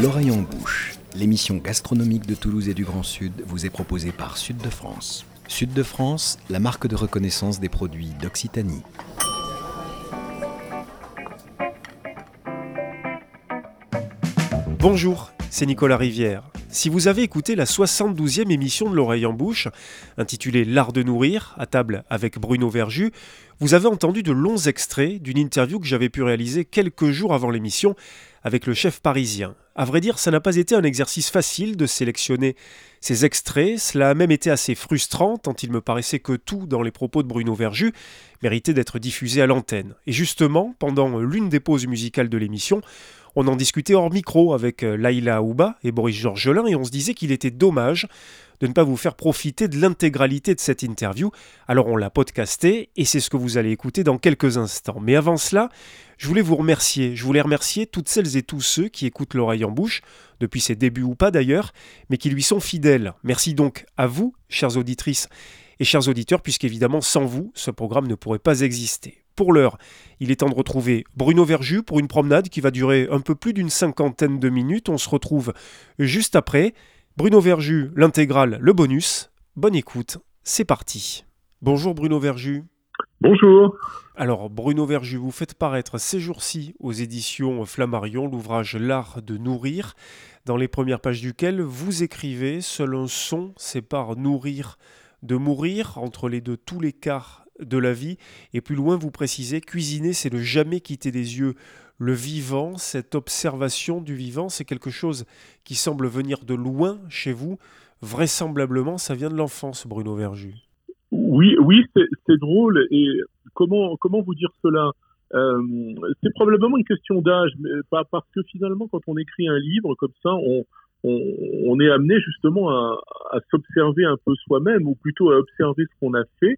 L'oreille en bouche, l'émission gastronomique de Toulouse et du Grand Sud vous est proposée par Sud de France. Sud de France, la marque de reconnaissance des produits d'Occitanie. Bonjour, c'est Nicolas Rivière. Si vous avez écouté la 72e émission de l'oreille en bouche, intitulée L'art de nourrir, à table avec Bruno Verju, vous avez entendu de longs extraits d'une interview que j'avais pu réaliser quelques jours avant l'émission avec le chef parisien. À vrai dire, ça n'a pas été un exercice facile de sélectionner ces extraits, cela a même été assez frustrant tant il me paraissait que tout dans les propos de Bruno Verju méritait d'être diffusé à l'antenne. Et justement, pendant l'une des pauses musicales de l'émission, on en discutait hors micro avec euh, Laïla Aouba et Boris Georgelin et on se disait qu'il était dommage de ne pas vous faire profiter de l'intégralité de cette interview. Alors on l'a podcasté et c'est ce que vous allez écouter dans quelques instants. Mais avant cela, je voulais vous remercier. Je voulais remercier toutes celles et tous ceux qui écoutent l'oreille en bouche, depuis ses débuts ou pas d'ailleurs, mais qui lui sont fidèles. Merci donc à vous, chères auditrices et chers auditeurs, puisqu'évidemment sans vous, ce programme ne pourrait pas exister. Pour l'heure, il est temps de retrouver Bruno Verju pour une promenade qui va durer un peu plus d'une cinquantaine de minutes. On se retrouve juste après. Bruno Verju, l'intégrale, le bonus. Bonne écoute, c'est parti. Bonjour Bruno Verju. Bonjour. Alors Bruno Verju, vous faites paraître ces jours-ci aux éditions Flammarion l'ouvrage L'art de nourrir, dans les premières pages duquel vous écrivez Seul un son sépare nourrir de mourir entre les deux tous les quarts de la vie. Et plus loin, vous précisez, cuisiner, c'est ne jamais quitter des yeux le vivant, cette observation du vivant, c'est quelque chose qui semble venir de loin chez vous. Vraisemblablement, ça vient de l'enfance, Bruno Verju. Oui, oui, c'est drôle. Et comment, comment vous dire cela? Euh, C'est probablement une question d'âge, pas parce que finalement, quand on écrit un livre comme ça, on, on, est amené justement à, à s'observer un peu soi-même, ou plutôt à observer ce qu'on a fait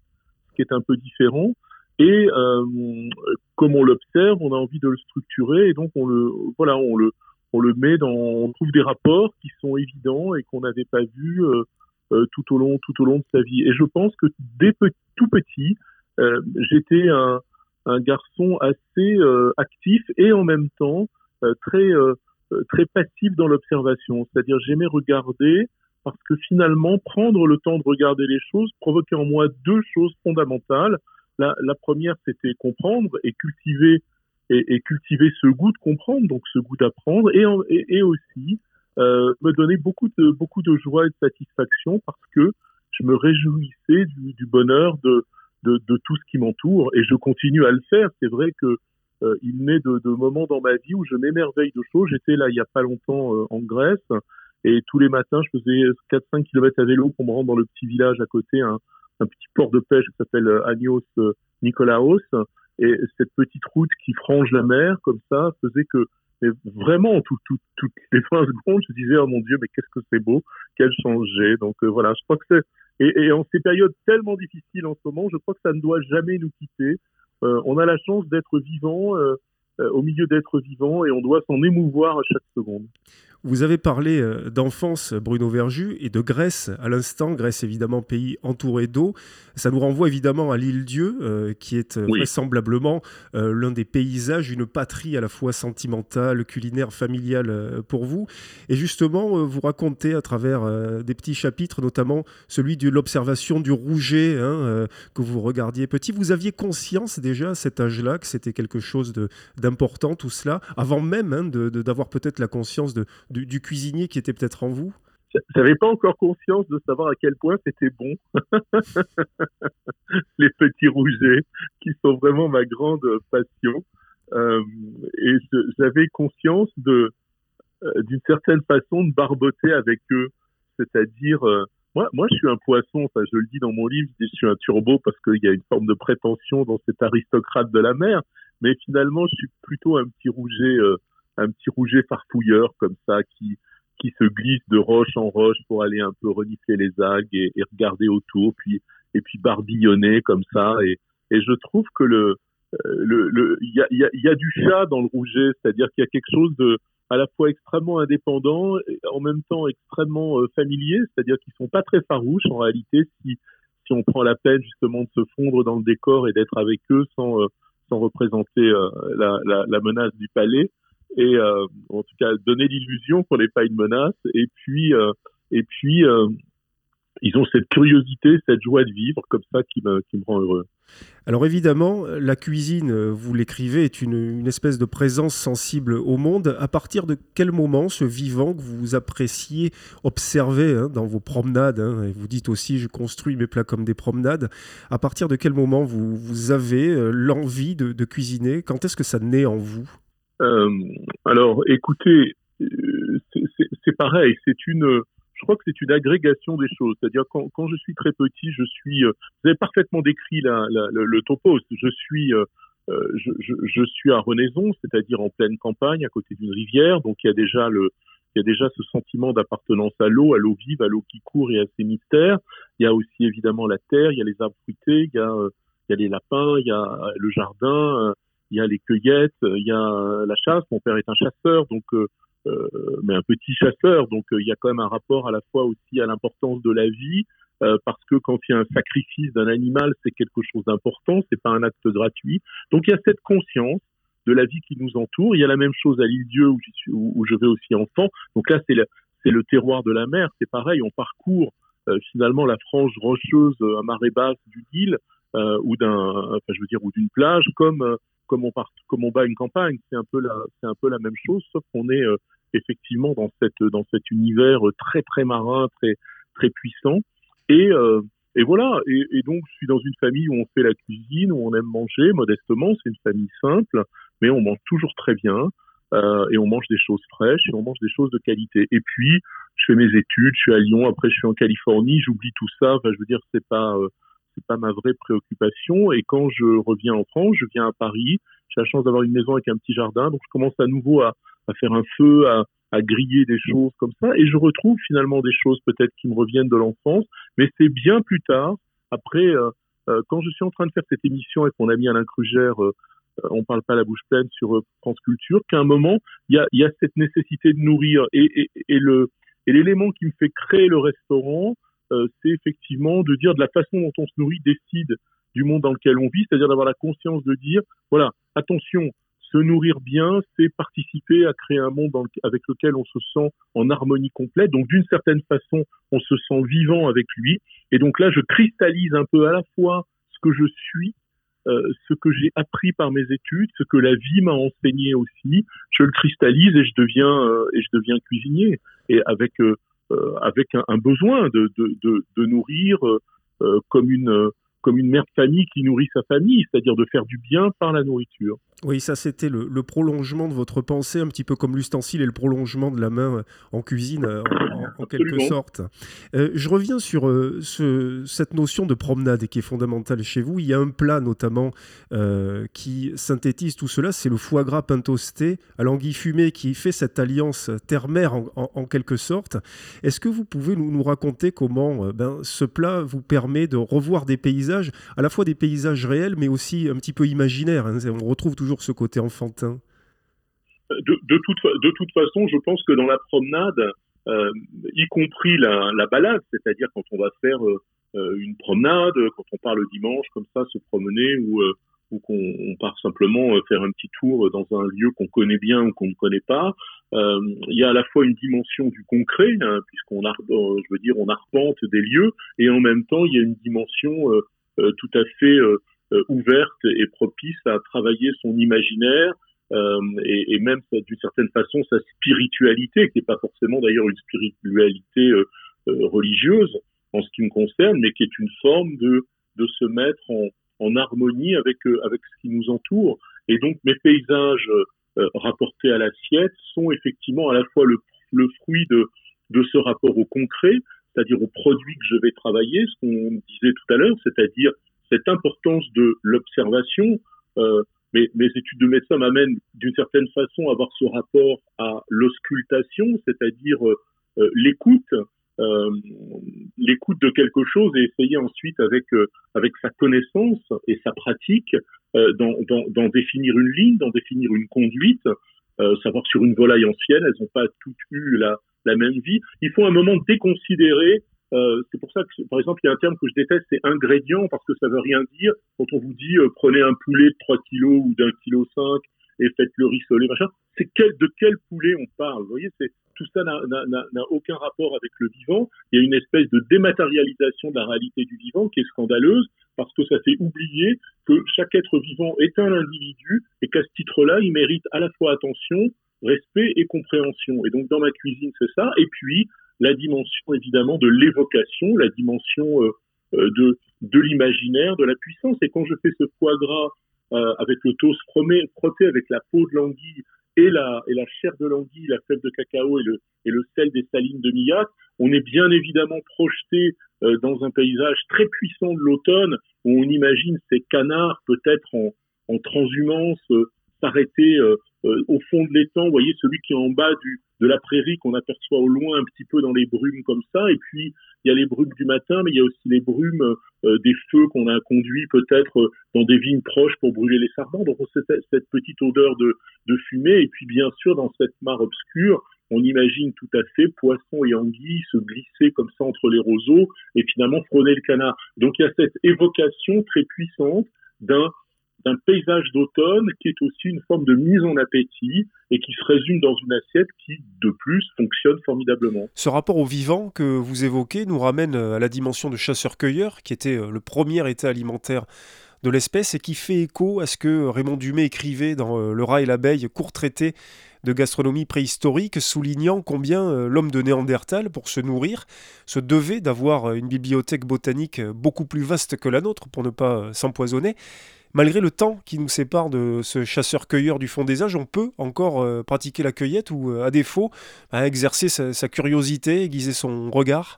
est un peu différent. Et euh, comme on l'observe, on a envie de le structurer et donc on le voilà, on le on le met dans, on trouve des rapports qui sont évidents et qu'on n'avait pas vus euh, euh, tout au long tout au long de sa vie. Et je pense que dès tout petit, j'étais un, un garçon assez actif et en même temps très très passif dans l'observation. C'est-à-dire j'aimais regarder, parce que finalement, prendre le temps de regarder les choses provoquait en moi deux choses fondamentales. La, première, c'était comprendre et cultiver et, cultiver ce goût de comprendre, donc ce goût d'apprendre, et, aussi euh, me donner beaucoup de beaucoup de joie et de satisfaction parce que je me réjouissais du, bonheur de, de, de tout ce qui m'entoure et je continue à le faire. C'est vrai que euh, il naît de, de moments dans ma vie où je m'émerveille de choses. J'étais là il y a pas longtemps euh, en Grèce et tous les matins, je faisais 4-5 km à vélo pour me rendre dans le petit village à côté, un, petit port de pêche qui s'appelle euh, Agnos euh, Nicolaos. Et cette petite route qui frange la mer, comme ça, faisait que vraiment, tout, tout, toutes les 20 secondes, je disais, oh mon Dieu, mais qu'est-ce que c'est beau, quel changé. Donc euh, voilà, je crois que c'est... Et, en ces périodes tellement difficiles en ce moment, je crois que ça ne doit jamais nous quitter. On a la chance d'être vivant, au milieu d'être vivant, et on doit s'en émouvoir à chaque seconde. Vous avez parlé euh, d'enfance, Bruno Verju, et de Grèce à l'instant. Grèce, évidemment, pays entouré d'eau. Ça nous renvoie évidemment à l'île Dieu, euh, qui est euh, oui. vraisemblablement euh, l'un des paysages, une patrie à la fois sentimentale, culinaire, familiale euh, pour vous. Et justement, vous racontez à travers des petits chapitres, notamment celui de l'observation du rouget hein, que vous regardiez petit. Vous aviez conscience déjà à cet âge-là que c'était quelque chose d'important, tout cela, avant même hein, d'avoir peut-être la conscience de du, cuisinier qui était peut-être en vous? J'avais pas encore conscience de savoir à quel point c'était bon. les petits rougets, qui sont vraiment ma grande passion. Euh, et j'avais conscience de, euh, d'une certaine façon de barboter avec eux. C'est-à-dire, euh, moi, moi, je suis un poisson. Enfin, je le dis dans mon livre, je, je suis un turbo parce qu'il y a une forme de prétention dans cet aristocrate de la mer. Mais finalement, je suis plutôt un petit rouget un petit rouget farfouilleur comme ça qui qui se glisse de roche en roche pour aller un peu renifler les algues et, regarder autour, puis et puis barbillonner comme ça. Et, et je trouve que le le le il y a, y, y a du chat dans le rouget, c'est-à-dire qu'il y a quelque chose de à la fois extrêmement indépendant et en même temps extrêmement euh, familier, c'est-à-dire qu'ils sont pas très farouches en réalité si si on prend la peine justement de se fondre dans le décor et d'être avec eux sans euh, sans représenter euh, la menace du palais. Et en tout cas donner l'illusion qu'on n'est pas une menace. Et puis et puis ils ont cette curiosité, cette joie de vivre comme ça qui me, qui me rend heureux. Alors évidemment, la cuisine, vous l'écrivez, est une, espèce de présence sensible au monde. À partir de quel moment ce vivant que vous appréciez observer hein, dans vos promenades, hein, et vous dites aussi je construis mes plats comme des promenades, à partir de quel moment vous, vous avez euh, l'envie de, cuisiner? Quand est-ce que ça naît en vous? euh, Alors écoutez, euh, c'est pareil, c'est une je crois que c'est une agrégation des choses. C'est-à-dire quand, je suis très petit, je suis. Euh, vous avez parfaitement décrit le, le, topo. Je suis. Euh, euh, je, suis à Renaison, c'est-à-dire en pleine campagne, à côté d'une rivière. Donc il y a déjà le, il y a déjà ce sentiment d'appartenance à l'eau, à l'eau vive, à l'eau qui court et à ses mystères. Il y a aussi évidemment la terre, il y a les arbres fruités, il y a les lapins, il y a le jardin, il y a les cueillettes, il y a la chasse. Mon père est un chasseur, donc euh, mais un petit chasseur. Donc euh, il y a quand même un rapport à la fois aussi à l'importance de la vie, euh, parce que quand il y a un sacrifice d'un animal, c'est quelque chose d'important, c'est pas un acte gratuit. Donc il y a cette conscience de la vie qui nous entoure. Il y a la même chose à l'île Dieu où, je vais aussi enfant. Donc là, c'est le, le terroir de la mer. C'est pareil, on parcourt finalement la frange rocheuse à marée basse du Nil ou d'un, je veux dire, ou d'une plage, comme comme on part, comme on bat une campagne. C'est un peu la, c'est un peu la même chose, sauf qu'on est euh, effectivement dans cette, dans cet univers très très marin, très très puissant. Et euh, et voilà. Et, donc, je suis dans une famille où on fait la cuisine, où on aime manger modestement. C'est une famille simple, mais on mange toujours très bien. Euh, et on mange des choses fraîches et on mange des choses de qualité. Et puis, je fais mes études, je suis à Lyon, après je suis en Californie, j'oublie tout ça. Enfin, je veux dire, c'est pas, euh, c'est pas ma vraie préoccupation. Et quand je reviens en France, je viens à Paris. J'ai la chance d'avoir une maison avec un petit jardin, donc je commence à nouveau à, faire un feu, à, griller des choses comme ça, et je retrouve finalement des choses peut-être qui me reviennent de l'enfance. Mais c'est bien plus tard, après, euh, euh, quand je suis en train de faire cette émission avec mon ami Alain Krugère, euh, on parle pas la bouche pleine sur France Culture, qu'à un moment il y a, cette nécessité de nourrir et, l'élément qui me fait créer le restaurant, euh, c'est effectivement de dire de la façon dont on se nourrit décide du monde dans lequel on vit, c'est-à-dire d'avoir la conscience de dire, voilà, attention, se nourrir bien, c'est participer à créer un monde avec lequel on se sent en harmonie complète. Donc d'une certaine façon, on se sent vivant avec lui. Et donc là, je cristallise un peu à la fois ce que je suis, euh, ce que j'ai appris par mes études, ce que la vie m'a enseigné aussi. Je le cristallise et je deviens euh, et je deviens cuisinier. Et avec euh, euh, avec un, besoin de, nourrir euh, comme une comme une mère de famille qui nourrit sa famille, c'est-à-dire de faire du bien par la nourriture. Oui, ça c'était le, prolongement de votre pensée, un petit peu comme l'ustensile et le prolongement de la main euh, en cuisine, euh, en, quelque sorte. Euh, je reviens sur ce, cette notion de promenade qui est fondamentale chez vous. Il y a un plat notamment qui synthétise tout cela, c'est le foie gras pain toasté à l'anguille fumée qui fait cette alliance terre-mer en, quelque sorte. Est-ce que vous pouvez nous, nous raconter comment ben, ce plat vous permet de revoir des paysages, à la fois des paysages réels mais aussi un petit peu imaginaires hein? On retrouve toujours ce côté enfantin. De, toute, façon, je pense que dans la promenade, euh, y compris la, la balade, c'est-à-dire quand on va faire euh, euh, une promenade, quand on part le dimanche comme ça, se promener ou, qu'on part simplement faire un petit tour dans un lieu qu'on connaît bien ou qu'on ne connaît pas, il y a à la fois une dimension du concret, hein, puisqu'on je arpente des lieux, et en même temps, il y a une dimension tout à fait ouverte et propice à travailler son imaginaire euh, et, même d'une certaine façon sa spiritualité, qui n'est pas forcément d'ailleurs une spiritualité euh, religieuse en ce qui me concerne, mais qui est une forme de, de se mettre en, harmonie avec, avec ce qui nous entoure. Et donc mes paysages rapportés à l'assiette sont effectivement à la fois le, le fruit de, de ce rapport au concret, c'est-à-dire aux produits que je vais travailler, ce qu'on disait tout à l'heure, c'est-à-dire cette importance de l'observation. Euh, mes, études de médecin m'amènent d'une certaine façon à avoir ce rapport à l'auscultation, c'est-à-dire euh, euh, l'écoute, l'écoute de quelque chose et essayer ensuite avec avec sa connaissance et sa pratique d'en définir une ligne, d'en définir une conduite. savoir sur une volaille ancienne, elles n'ont pas toutes eu la même vie. Il faut un moment déconsidérer euh, c'est pour ça que, par exemple, il y a un terme que je déteste, c'est ingrédient, parce que ça veut rien dire. Quand on vous dit euh, prenez un poulet de 3 kilos ou d'un kilo 5 et faites-le rissoler, machin. C'est quel, de quel poulet on parle? Vous voyez, c'est tout ça n'a aucun rapport avec le vivant. Il y a une espèce de dématérialisation de la réalité du vivant qui est scandaleuse parce que ça fait oublier que chaque être vivant est un individu et qu'à ce titre-là, il mérite à la fois attention, respect et compréhension. Et donc dans ma cuisine, c'est ça. Et puis la dimension évidemment de l'évocation, la dimension euh, euh, de, de l'imaginaire, de la puissance. Et quand je fais ce foie gras euh, avec le toast frotté avec la peau de l'anguille et la, et la chair de l'anguille, la fève de cacao et le, et le sel des salines de Millac, on est bien évidemment projeté dans un paysage très puissant de l'automne où on imagine ces canards peut-être en, en transhumance s'arrêter au fond de l'étang, vous voyez celui qui est en bas du, de la prairie qu'on aperçoit au loin un petit peu dans les brumes comme ça, et puis il y a les brumes du matin, mais il y a aussi les brumes des feux qu'on a conduits peut-être dans des vignes proches pour brûler les sardins. Donc cette, cette petite odeur de, de fumée, et puis bien sûr dans cette mare obscure, on imagine tout à fait poisson et anguilles se glisser comme ça entre les roseaux et finalement frôler le canard. Donc il y a cette évocation très puissante d'un d'un paysage d'automne qui est aussi une forme de mise en appétit et qui se résume dans une assiette qui, de plus, fonctionne formidablement. Ce rapport au vivant que vous évoquez nous ramène à la dimension de chasseur-cueilleur, qui était le premier état alimentaire de l'espèce et qui fait écho à ce que Raymond Dumay écrivait dans euh, Le rat et l'abeille, court traité de gastronomie préhistorique, soulignant combien euh, l'homme de Néandertal, pour se nourrir, se devait d'avoir euh, une bibliothèque botanique beaucoup plus vaste que la nôtre pour ne pas s'empoisonner. Malgré le temps qui nous sépare de ce chasseur-cueilleur du fond des âges, on peut encore pratiquer la cueillette ou, à défaut, bah, exercer sa, curiosité, aiguiser son regard?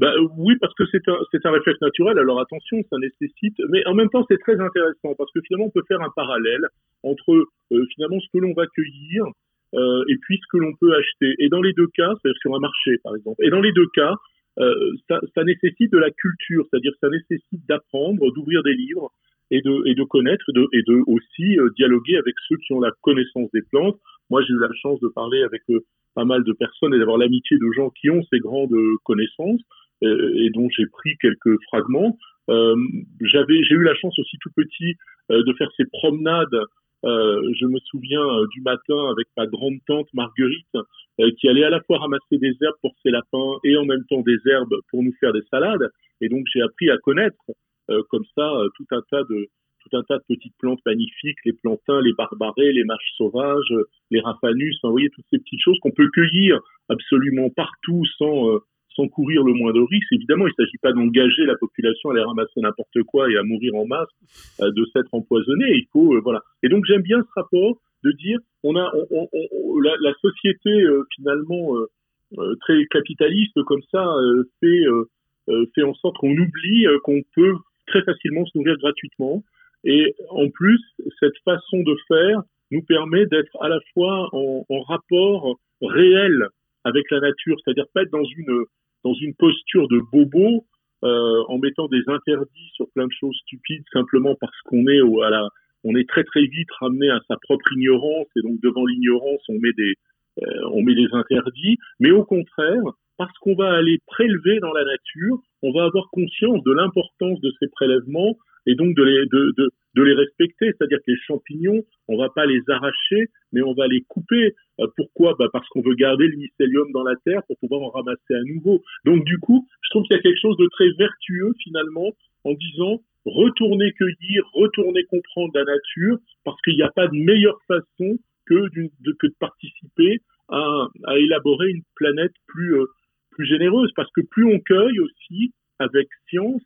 Bah, oui, parce que c'est un, un réflexe naturel. Alors attention, ça nécessite, mais en même temps, c'est très intéressant parce que finalement, on peut faire un parallèle entre euh, finalement ce que l'on va cueillir euh, et puis ce que l'on peut acheter. Et dans les deux cas, c'est-à-dire sur un marché, par exemple. Et dans les deux cas, euh, ça, ça, nécessite de la culture, c'est-à-dire ça nécessite d'apprendre, d'ouvrir des livres et de, connaître et de aussi euh, dialoguer avec ceux qui ont la connaissance des plantes. Moi, j'ai eu la chance de parler avec euh, pas mal de personnes et d'avoir l'amitié de gens qui ont ces grandes connaissances. Euh, et dont j'ai pris quelques fragments. J'ai eu la chance aussi tout petit de faire ces promenades je me souviens du matin avec ma grande tante Marguerite qui allait à la fois ramasser des herbes pour ses lapins et en même temps des herbes pour nous faire des salades. Et donc j'ai appris à connaître comme ça tout un tas de tout un tas de petites plantes magnifiques, les plantains, les barbarets, les marches sauvages, les raphanus, enfin, vous voyez toutes ces petites choses qu'on peut cueillir absolument partout sans sans courir le moindre risque. Évidemment, il ne s'agit pas d'engager la population à aller ramasser n'importe quoi et à mourir en masse euh, de s'être empoisonné. Il faut euh, voilà. Et donc j'aime bien ce rapport de dire on a la, la, société euh, finalement très capitaliste comme ça fait fait en sorte qu'on oublie qu'on peut très facilement se nourrir gratuitement. Et en plus, cette façon de faire nous permet d'être à la fois en, rapport réel avec la nature, c'est-à-dire pas être dans une dans une posture de bobo euh, en mettant des interdits sur plein de choses stupides simplement parce qu'on est au, à la, on est très très vite ramené à sa propre ignorance et donc devant l'ignorance on met des euh, on met des interdits, mais au contraire parce qu'on va aller prélever dans la nature, on va avoir conscience de l'importance de ces prélèvements et donc de les, respecter. C'est-à-dire que les champignons, on va pas les arracher, mais on va les couper. Euh, pourquoi? Bah Parce qu'on veut garder le mycélium dans la terre pour pouvoir en ramasser à nouveau. Donc du coup, je trouve qu'il y a quelque chose de très vertueux finalement en disant retourner cueillir, retourner comprendre la nature, parce qu'il n'y a pas de meilleure façon que, de, participer à, à, élaborer une planète plus, euh, plus généreuse. Parce que plus on cueille aussi avec science,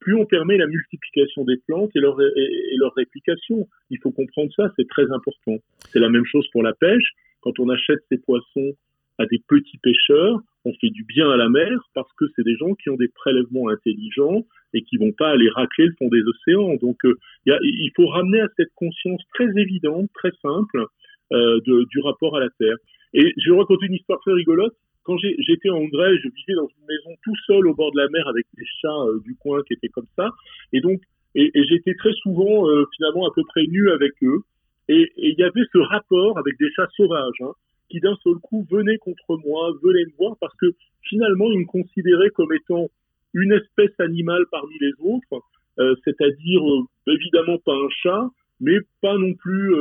plus on permet la multiplication des plantes et leur, réplication. Il faut comprendre ça, c'est très important. C'est la même chose pour la pêche. Quand on achète ces poissons à des petits pêcheurs, on fait du bien à la mer parce que c'est des gens qui ont des prélèvements intelligents et qui vont pas aller racler le fond des océans. Donc, euh, il faut ramener à cette conscience très évidente, très simple, euh, du rapport à la terre. Et je vais raconter une histoire très rigolote quand j'étais en Grèce, je vivais dans une maison tout seul au bord de la mer avec des chats euh, du coin qui étaient comme ça. Et donc, et, j'étais très souvent euh, finalement à peu près nu avec eux. Et il y avait ce rapport avec des chats sauvages hein, qui d'un seul coup venaient contre moi, venaient me voir parce que finalement ils me considéraient comme étant une espèce animale parmi les autres, euh, c'est-à-dire évidemment pas un chat, mais pas non plus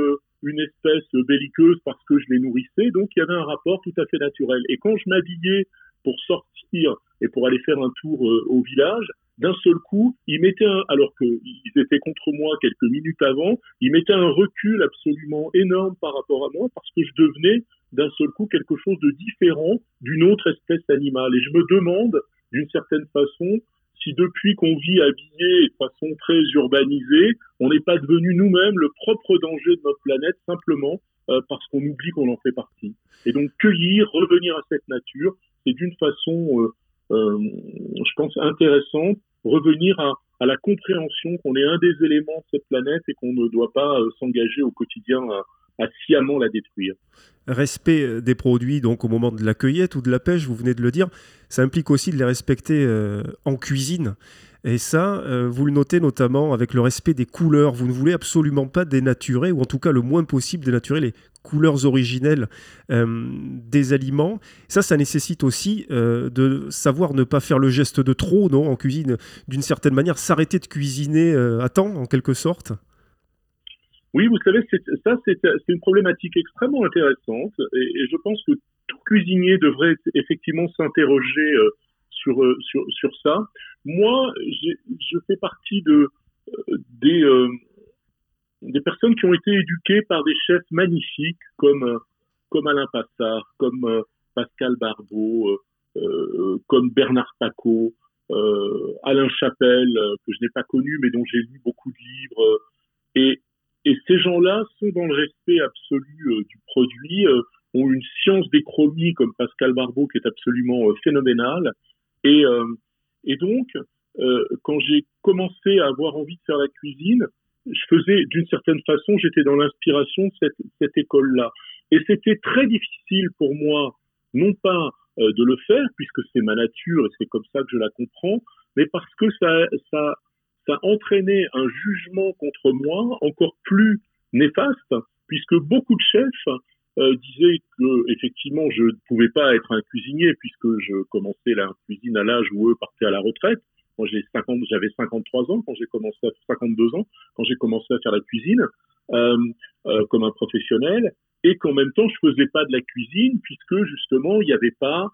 une espèce belliqueuse parce que je les nourrissais. Donc il y avait un rapport tout à fait naturel. Et quand je m'habillais pour sortir et pour aller faire un tour euh, au village, d'un seul coup, ils mettaient alors qu'ils étaient contre moi quelques minutes avant, ils mettaient un recul absolument énorme par rapport à moi parce que je devenais d'un seul coup quelque chose de différent d'une autre espèce animale. Et je me demande, d'une certaine façon, si depuis qu'on vit habillé de façon très urbanisée, on n'est pas devenu nous-mêmes le propre danger de notre planète simplement euh, parce qu'on oublie qu'on en fait partie. Et donc cueillir, revenir à cette nature, c'est d'une façon, euh, euh, je pense, intéressante, revenir à, à la compréhension qu'on est un des éléments de cette planète et qu'on ne doit pas s'engager au quotidien à, à sciemment la détruire. Respect euh, des produits donc au moment de la cueillette ou de la pêche, vous venez de le dire, ça implique aussi de les respecter euh, en cuisine. Et ça, euh, vous le notez notamment avec le respect des couleurs. Vous ne voulez absolument pas dénaturer, ou en tout cas le moins possible dénaturer les couleurs originelles des aliments. Ça, ça nécessite aussi de savoir ne pas faire le geste de trop, non, en cuisine, d'une certaine manière, s'arrêter de cuisiner à temps, en quelque sorte. Oui, vous savez, ça, c'est une problématique extrêmement intéressante et, je pense que tout cuisinier devrait effectivement s'interroger euh, sur, euh, sur, sur ça. Moi, je fais partie de, euh, des, des personnes qui ont été éduquées par des chefs magnifiques comme, comme Alain Passard, comme Pascal Barbeau, comme Bernard Paco, Alain Chapelle, que je n'ai pas connu mais dont j'ai lu beaucoup de livres. et, et ces gens-là sont dans le respect absolu euh, du produit, euh, ont une science des chromies comme Pascal Barbeau qui est absolument euh, phénoménale. Et, et donc, quand j'ai commencé à avoir envie de faire la cuisine, je faisais d'une certaine façon, j'étais dans l'inspiration de cette, cette école-là. Et c'était très difficile pour moi, non pas de le faire, puisque c'est ma nature et c'est comme ça que je la comprends, mais parce que ça, ça, ça entraînait un jugement contre moi encore plus néfaste, puisque beaucoup de chefs euh, disaient que effectivement je ne pouvais pas être un cuisinier puisque je commençais la cuisine à l'âge où eux partaient à la retraite. Moi, j'ai 50, j'avais 53 ans quand j'ai commencé à 52 ans quand j'ai commencé à faire la cuisine euh, euh, comme un professionnel, et qu'en même temps je faisais pas de la cuisine puisque justement il n'y avait pas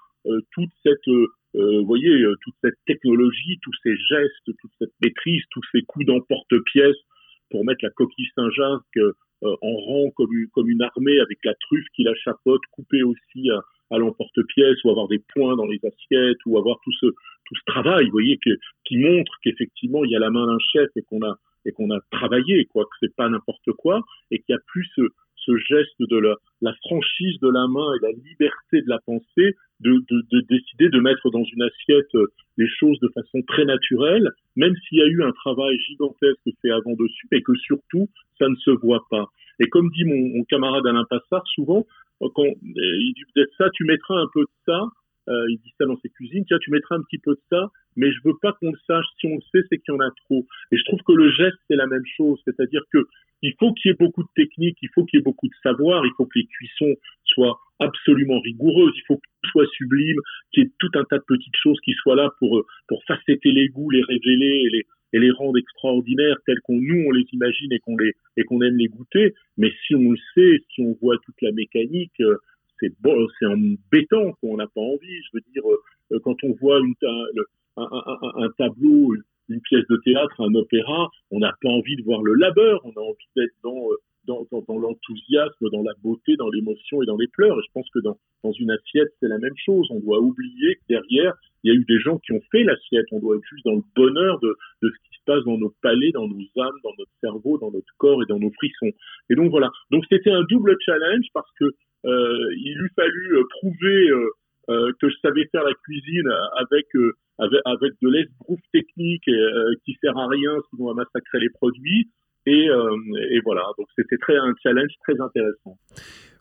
toute cette vous voyez, euh, toute cette technologie, tous ces gestes, toute cette maîtrise, tous ces coups d'emporte-pièce pour mettre la coquille Saint-Jacques euh, en rang comme une, comme une armée avec la truffe qui la chapeaute, coupée aussi à, à l'emporte-pièce, ou avoir des points dans les assiettes, ou avoir tout ce, tout ce travail, vous voyez, que, qui montre qu'effectivement il y a la main d'un chef et qu'on a et qu'on a travaillé, quoi, que c'est pas n'importe quoi, et qu'il y a plus ce, ce geste de la, franchise de la main et la liberté de la pensée de, de, de, décider de mettre dans une assiette euh, les choses de façon très naturelle, même s'il y a eu un travail gigantesque fait avant dessus, et que surtout, ça ne se voit pas. Et comme dit mon, camarade Alain Passard, souvent, euh, quand euh, il dit peut-être ça, tu mettras un peu de ça, il dit ça dans ses cuisines, tiens, tu mettras un petit peu de ça, mais je veux pas qu'on le sache. Si on le sait, c'est qu'il y en a trop. Et je trouve que le geste, c'est la même chose. C'est-à-dire que il faut qu'il y ait beaucoup de technique, il faut qu'il y ait beaucoup de savoir, il faut que les cuissons soient absolument rigoureuses, il faut que tout soit sublime, qu'il y ait tout un tas de petites choses qui soient là pour, pour facetter les goûts, les révéler et les, et les rendre extraordinaires tels qu'on nous on les imagine et qu'on les et qu'on aime les goûter. Mais si on le sait si on voit toute la mécanique euh, c'est bon c'est embêtant qu'on n'a pas envie. Je veux dire euh, quand on voit une, un, un, un, tableau une pièce de théâtre un opéra on n'a pas envie de voir le labeur on a envie d'être dans euh, dans, dans, dans l'enthousiasme, dans la beauté, dans l'émotion et dans les pleurs. Et je pense que dans, dans une assiette, c'est la même chose. On doit oublier que derrière, il y a eu des gens qui ont fait l'assiette. On doit être juste dans le bonheur de, de ce qui se passe dans nos palais, dans nos âmes, dans notre cerveau, dans notre corps et dans nos frissons. Et donc voilà. Donc c'était un double challenge parce que euh, il eût fallu euh, prouver euh, que je savais faire la cuisine avec euh, avec, avec de l'esbrouf technique euh, qui sert à rien sinon à massacrer les produits. Et, et voilà, donc c'était très un challenge très intéressant.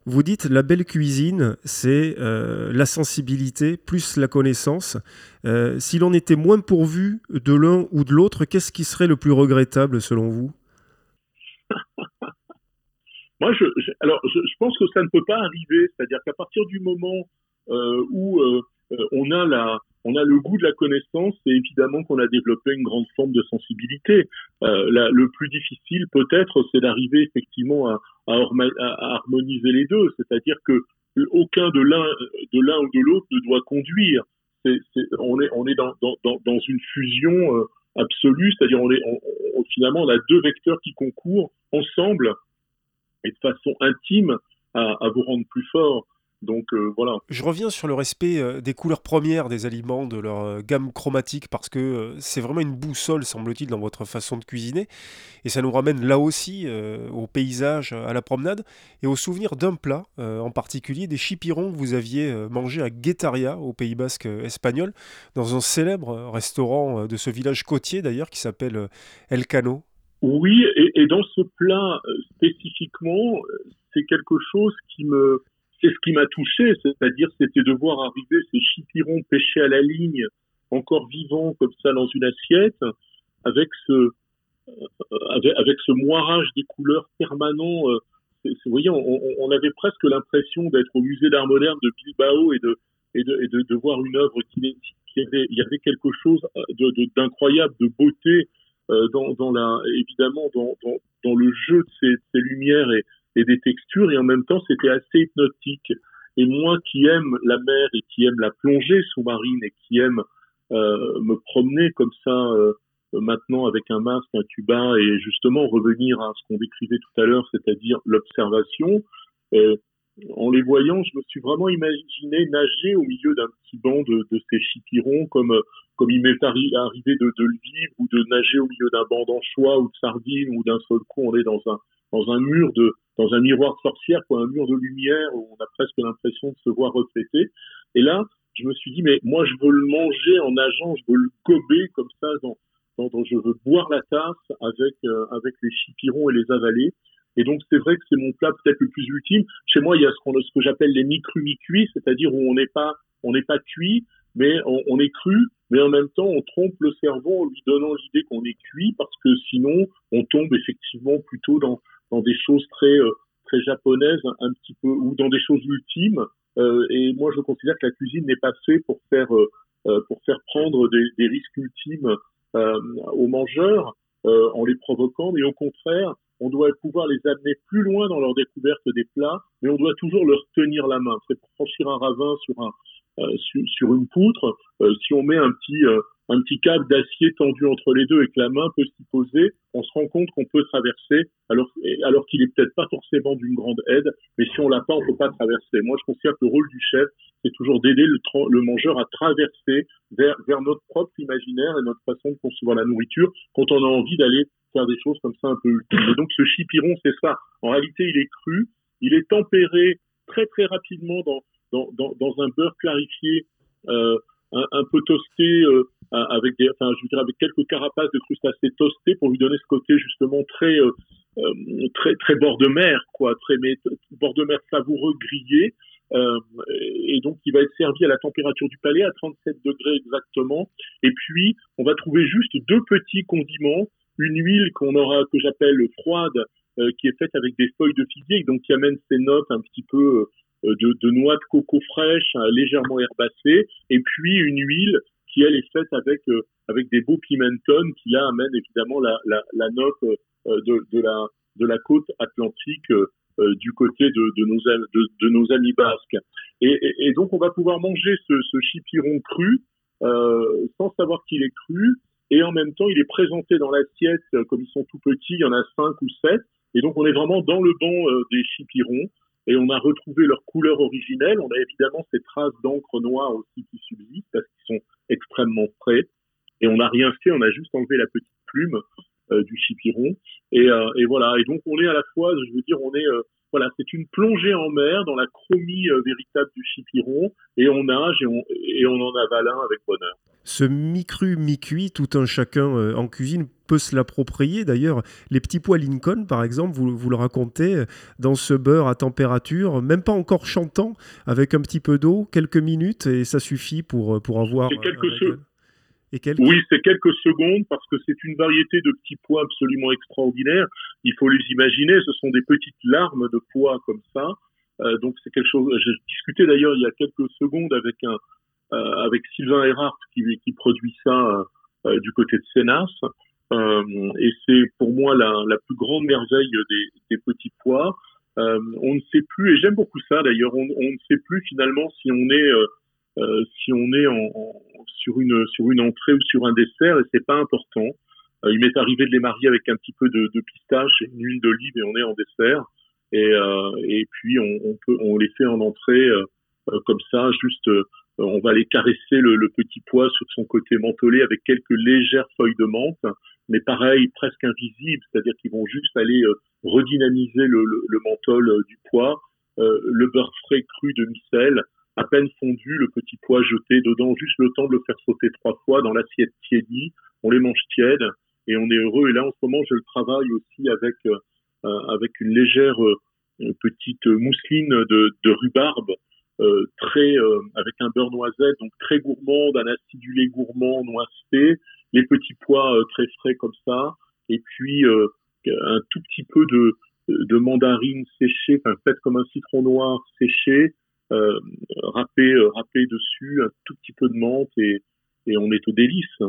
Vous dites la belle cuisine, c'est euh, la sensibilité plus la connaissance. Euh, si l'on était moins pourvu de l'un ou de l'autre, qu'est-ce qui serait le plus regrettable selon vous? Moi, je, je alors, je, je, pense que ça ne peut pas arriver. C'est-à-dire qu'à partir du moment euh, où on a la, on a le goût de la connaissance et évidemment qu'on a développé une grande forme de sensibilité. Euh, le plus difficile peut-être, c'est d'arriver effectivement à, harmoniser les deux, c'est-à-dire que aucun de l'un de l'un ou de l'autre ne doit conduire. On est on est dans, dans, une fusion euh, absolue, c'est-à-dire on est finalement on a deux vecteurs qui concourent ensemble et de façon intime à vous rendre plus fort. Donc euh, voilà. Je reviens sur le respect euh, des couleurs premières des aliments, de leur euh, gamme chromatique, parce que c'est vraiment une boussole, semble-t-il, dans votre façon de cuisiner. Et ça nous ramène là aussi au paysage, à la promenade, et au souvenir d'un plat, en particulier des chipirons que vous aviez mangé à Guetaria, au Pays Basque espagnol, dans un célèbre restaurant de ce village côtier d'ailleurs, qui s'appelle El Cano. Oui, et dans ce plat spécifiquement, c'est quelque chose qui me c'est ce qui m'a touché, c'est-à-dire c'était de voir arriver ces chipirons pêchés à la ligne, encore vivants comme ça dans une assiette, avec ce euh, avec, ce moirage des couleurs permanent. Euh, vous voyez, on, avait presque l'impression d'être au musée d'art moderne de Bilbao et de et de, et de, voir une œuvre qui, qui avait il y avait quelque chose d'incroyable, de, beauté euh, dans, dans la évidemment dans, dans, dans le jeu de ces, ces lumières et et des textures, et en même temps, c'était assez hypnotique. Et moi qui aime la mer et qui aime la plongée sous-marine et qui aime euh, me promener comme ça euh, maintenant avec un masque, un tuba et justement revenir à ce qu'on décrivait tout à l'heure, c'est-à-dire l'observation. Euh, en les voyant, je me suis vraiment imaginé nager au milieu d'un petit banc de, de ces chipirons, comme comme il m'est arrivé de, de, le vivre, ou de nager au milieu d'un banc d'anchois ou de sardines, ou d'un seul coup on est dans un dans un mur de dans un miroir sorcière, quoi, un mur de lumière où on a presque l'impression de se voir refléter. Et là, je me suis dit, mais moi, je veux le manger en nageant, je veux le gober comme ça, dans, dans, je veux boire la tasse avec, euh, avec les chipirons et les avaler. Et donc, c'est vrai que c'est mon plat peut-être le plus ultime. Chez moi, il y a ce, qu'on, ce que j'appelle les mi-crus, mi-cuits, c'est-à-dire où on n'est pas, on n'est pas cuit, mais on, est cru, mais en même temps, on trompe le cerveau en lui donnant l'idée qu'on est cuit, parce que sinon, on tombe effectivement plutôt dans, dans des choses très euh, très japonaises, un petit peu, ou dans des choses ultimes. Euh, et moi, je considère que la cuisine n'est pas faite pour faire euh, pour faire prendre des risques ultimes aux mangeurs en les provoquant, mais au contraire, on doit pouvoir les amener plus loin dans leur découverte des plats, mais on doit toujours leur tenir la main. C'est pour franchir un ravin sur un sur, sur, une poutre. si on met un petit un petit câble d'acier tendu entre les deux et que la main peut s'y poser, on se rend compte qu'on peut traverser, alors, alors qu'il est peut-être pas forcément d'une grande aide, mais si on l'a pas, on peut pas traverser. Moi, je considère que le rôle du chef, c'est toujours d'aider le, le, mangeur à traverser vers, vers notre propre imaginaire et notre façon de concevoir la nourriture quand on a envie d'aller faire des choses comme ça un peu ultimes. Et donc, ce chipiron, c'est ça. En réalité, il est cru, il est tempéré très très rapidement dans, dans, un beurre clarifié, euh, un, peu toasté, euh, avec des, enfin, je veux dire, avec quelques carapaces de crustacés toastés pour lui donner ce côté justement très, euh, euh très, bord de mer, quoi, très bord de mer savoureux, grillé. Et donc, il va être servi à la température du palais, à 37 degrés exactement. Et puis, on va trouver juste deux petits condiments, une huile qu'on aura, que j'appelle froide, euh, qui est faite avec des feuilles de figuier, donc qui amène ses notes un petit peu de, de noix de coco fraîche, légèrement herbacées, et puis une huile qui elle est faite avec euh, avec des beaux pimentons qui là amènent évidemment la, note euh, de, la de la côte atlantique euh, du côté de, de, nos, amis basques. Et, donc on va pouvoir manger ce, chipiron cru euh, sans savoir qu'il est cru, et en même temps il est présenté dans l'assiette comme ils sont tout petits, il y en a cinq ou sept, et donc on est vraiment dans le banc des chipirons et on a retrouvé leur couleur originelle. On a évidemment ces traces d'encre noire aussi qui subsistent parce qu'ils sont extrêmement frais. Et on n'a rien fait, on a juste enlevé la petite plume euh, du chipiron. Et, euh, voilà. Et donc on est à la fois, je veux dire, on est euh, voilà, c'est une plongée en mer dans la chromie véritable du chipiron, et on nage et on, et on en avale un avec bonheur. Ce mi-cru, mi-cuit, tout un chacun en cuisine peut se l'approprier. D'ailleurs, les petits pois Lincoln, par exemple, vous, vous, le racontez, dans ce beurre à température, même pas encore chantant, avec un petit peu d'eau, quelques minutes, et ça suffit pour, pour avoir... Quelques, oui, c'est quelques secondes parce que c'est une variété de petits pois absolument extraordinaire. Il faut les imaginer, ce sont des petites larmes de pois comme ça. Euh, donc c'est quelque chose. J'ai discuté d'ailleurs il y a quelques secondes avec un, avec Sylvain Erhardt qui, qui produit ça du côté de Sénas. et c'est pour moi la, la, plus grande merveille des, des petits pois. on ne sait plus, et j'aime beaucoup ça d'ailleurs, on, on, ne sait plus finalement si on est euh, si on est sur une entrée ou sur un dessert et c'est pas important. Euh, il m'est arrivé de les marier avec un petit peu de, pistache et une huile d'olive et on est en dessert. Et, euh, puis on, les fait en entrée comme ça, juste on va aller caresser le, petit pois sur son côté mentholé avec quelques légères feuilles de menthe, mais pareil, presque invisibles, c'est-à-dire qu'ils vont juste aller redynamiser le, le, le menthol du pois, le beurre frais cru de micelle, à peine fondu, le petit pois jeté dedans, juste le temps de le faire sauter trois fois dans l'assiette tiédie. On les mange tièdes et on est heureux. Et là, en ce moment, je le travaille aussi avec euh, euh, avec une légère euh, petite mousseline de, rhubarbe, très avec un beurre noisette, donc très gourmand, d'un acidulé gourmand noisette, les petits pois très frais comme ça, et puis un tout petit peu de de mandarine séchée, enfin faite comme un citron noir séché, euh, râper, euh, râper dessus un tout petit peu de menthe et, et on est au délice.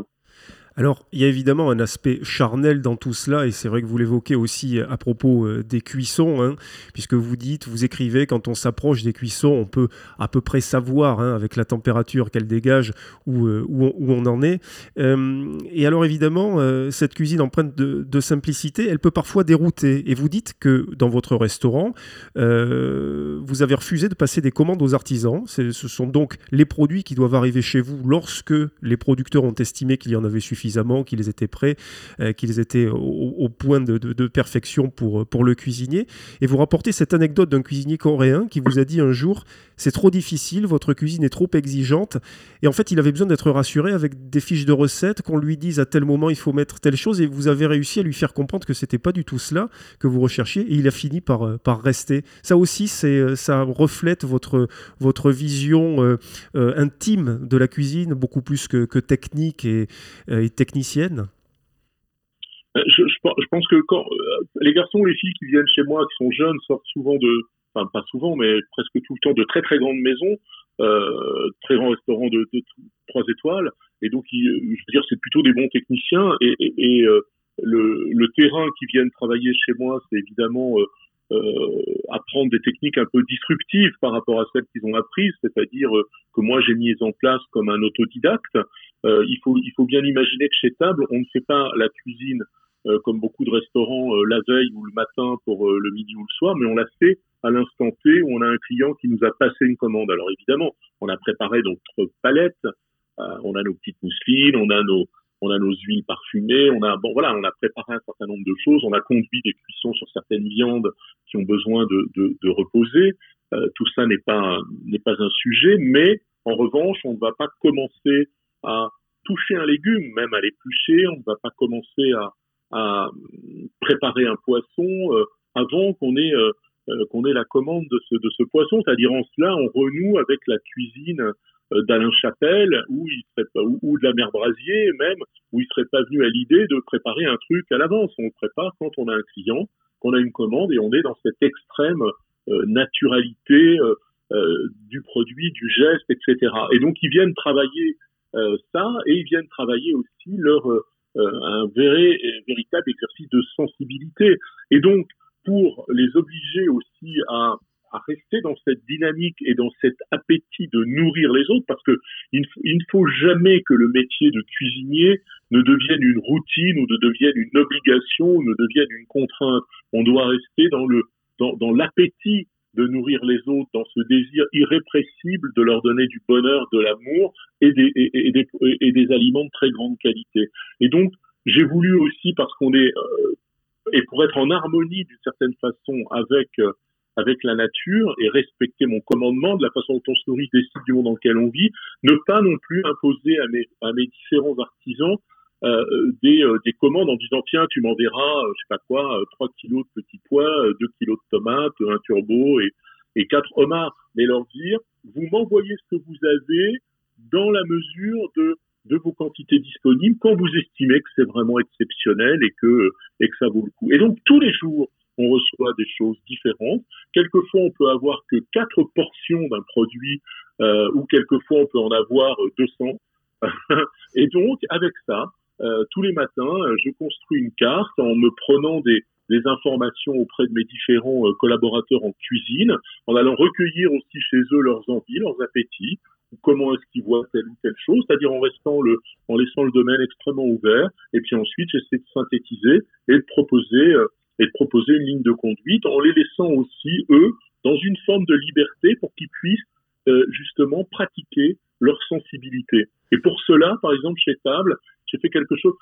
Alors, il y a évidemment un aspect charnel dans tout cela, et c'est vrai que vous l'évoquez aussi à propos euh, des cuissons, hein, puisque vous dites, vous écrivez, quand on s'approche des cuissons, on peut à peu près savoir, hein, avec la température qu'elle dégage, où, euh, où, on, en est. Euh, et alors, évidemment, cette cuisine empreinte de, simplicité, elle peut parfois dérouter. Et vous dites que dans votre restaurant, vous avez refusé de passer des commandes aux artisans. Ce sont donc les produits qui doivent arriver chez vous lorsque les producteurs ont estimé qu'il y en avait suffisamment qu'ils étaient prêts, euh, qu'ils étaient au, point de, perfection pour, pour le cuisinier. Et vous rapportez cette anecdote d'un cuisinier coréen qui vous a dit un jour c'est trop difficile, votre cuisine est trop exigeante. Et en fait, il avait besoin d'être rassuré avec des fiches de recettes, qu'on lui dise à tel moment il faut mettre telle chose. Et vous avez réussi à lui faire comprendre que c'était pas du tout cela que vous recherchiez. Et il a fini par, euh, par rester. Ça aussi, euh, ça reflète votre, votre vision intime de la cuisine, beaucoup plus que, que technique et, et technicienne euh, je, pense que quand euh, les garçons les filles qui viennent chez moi, qui sont jeunes, sortent souvent de, enfin pas souvent, mais presque tout le temps de très très grandes maisons, euh, très grands restaurants de, trois étoiles, et donc je veux dire c'est plutôt des bons techniciens. Et, le, terrain qui viennent travailler chez moi, c'est évidemment apprendre des techniques un peu disruptives par rapport à celles qu'ils ont apprises, c'est-à-dire que moi j'ai mis en place comme un autodidacte. Euh, il, faut, il faut bien imaginer que chez Table, on ne fait pas la cuisine euh, comme beaucoup de restaurants euh, la veille ou le matin pour le midi ou le soir, mais on la fait à l'instant T où on a un client qui nous a passé une commande. Alors évidemment, on a préparé notre palette, on a nos petites mousselines, on a nos on a nos huiles parfumées, on a bon voilà, on a préparé un certain nombre de choses, on a conduit des cuissons sur certaines viandes qui ont besoin de, de, de reposer. tout ça n'est pas n'est pas un sujet, mais en revanche, on ne va pas commencer à toucher un légume, même à l'éplucher. On ne va pas commencer à, à préparer un poisson euh, avant qu'on ait euh, euh, qu'on ait la commande de ce, de ce poisson. C'est-à-dire en cela, on renoue avec la cuisine d'Alain Chapelle ou, il serait pas, ou, de la mère Brasier même, où il serait pas venu à l'idée de préparer un truc à l'avance. On le prépare quand on a un client, qu'on a une commande et on est dans cette extrême naturalité du produit, du geste, etc. Et donc ils viennent travailler euh, ça et ils viennent travailler aussi leur euh, un vrai, véritable exercice de sensibilité. Et donc, pour les obliger aussi à, à, rester dans cette dynamique et dans cet appétit de nourrir les autres, parce que il, ne faut jamais que le métier de cuisinier ne devienne une routine ou ne devienne une obligation ou ne devienne une contrainte. On doit rester dans le dans, l'appétit de nourrir les autres dans ce désir irrépressible de leur donner du bonheur, de l'amour et des aliments de très grande qualité. Et donc, j'ai voulu aussi, parce qu'on est, euh, et pour être en harmonie d'une certaine façon avec, euh, avec la nature et respecter mon commandement de la façon dont on se nourrit sites du monde dans lequel on vit, ne pas non plus imposer à mes, différents artisans euh, des, euh, des, commandes en disant tiens tu m'enverras euh, je sais pas quoi 3 kilos de petits pois 2 kilos de tomates un turbo et, et 4 homards. Mais leur dire vous m'envoyez ce que vous avez dans la mesure de de vos quantités disponibles quand vous estimez que c'est vraiment exceptionnel et que et que ça vaut le coup. Et donc tous les jours on reçoit des choses différentes. Quelquefois, on peut avoir que quatre portions d'un produit, euh, ou quelquefois, on peut en avoir 200. et donc, avec ça, euh, tous les matins, je construis une carte en me prenant des, informations auprès de mes différents euh, collaborateurs en cuisine, en allant recueillir aussi chez eux leurs envies, leurs appétits, comment est-ce qu'ils voient telle ou telle chose, c'est-à-dire en restant le, en laissant le domaine extrêmement ouvert, et puis ensuite j'essaie de synthétiser et de proposer euh, et de proposer une ligne de conduite en les laissant aussi eux dans une forme de liberté pour qu'ils puissent euh, justement pratiquer leur sensibilité. Et pour cela, par exemple chez Table, j'ai fait quelque chose,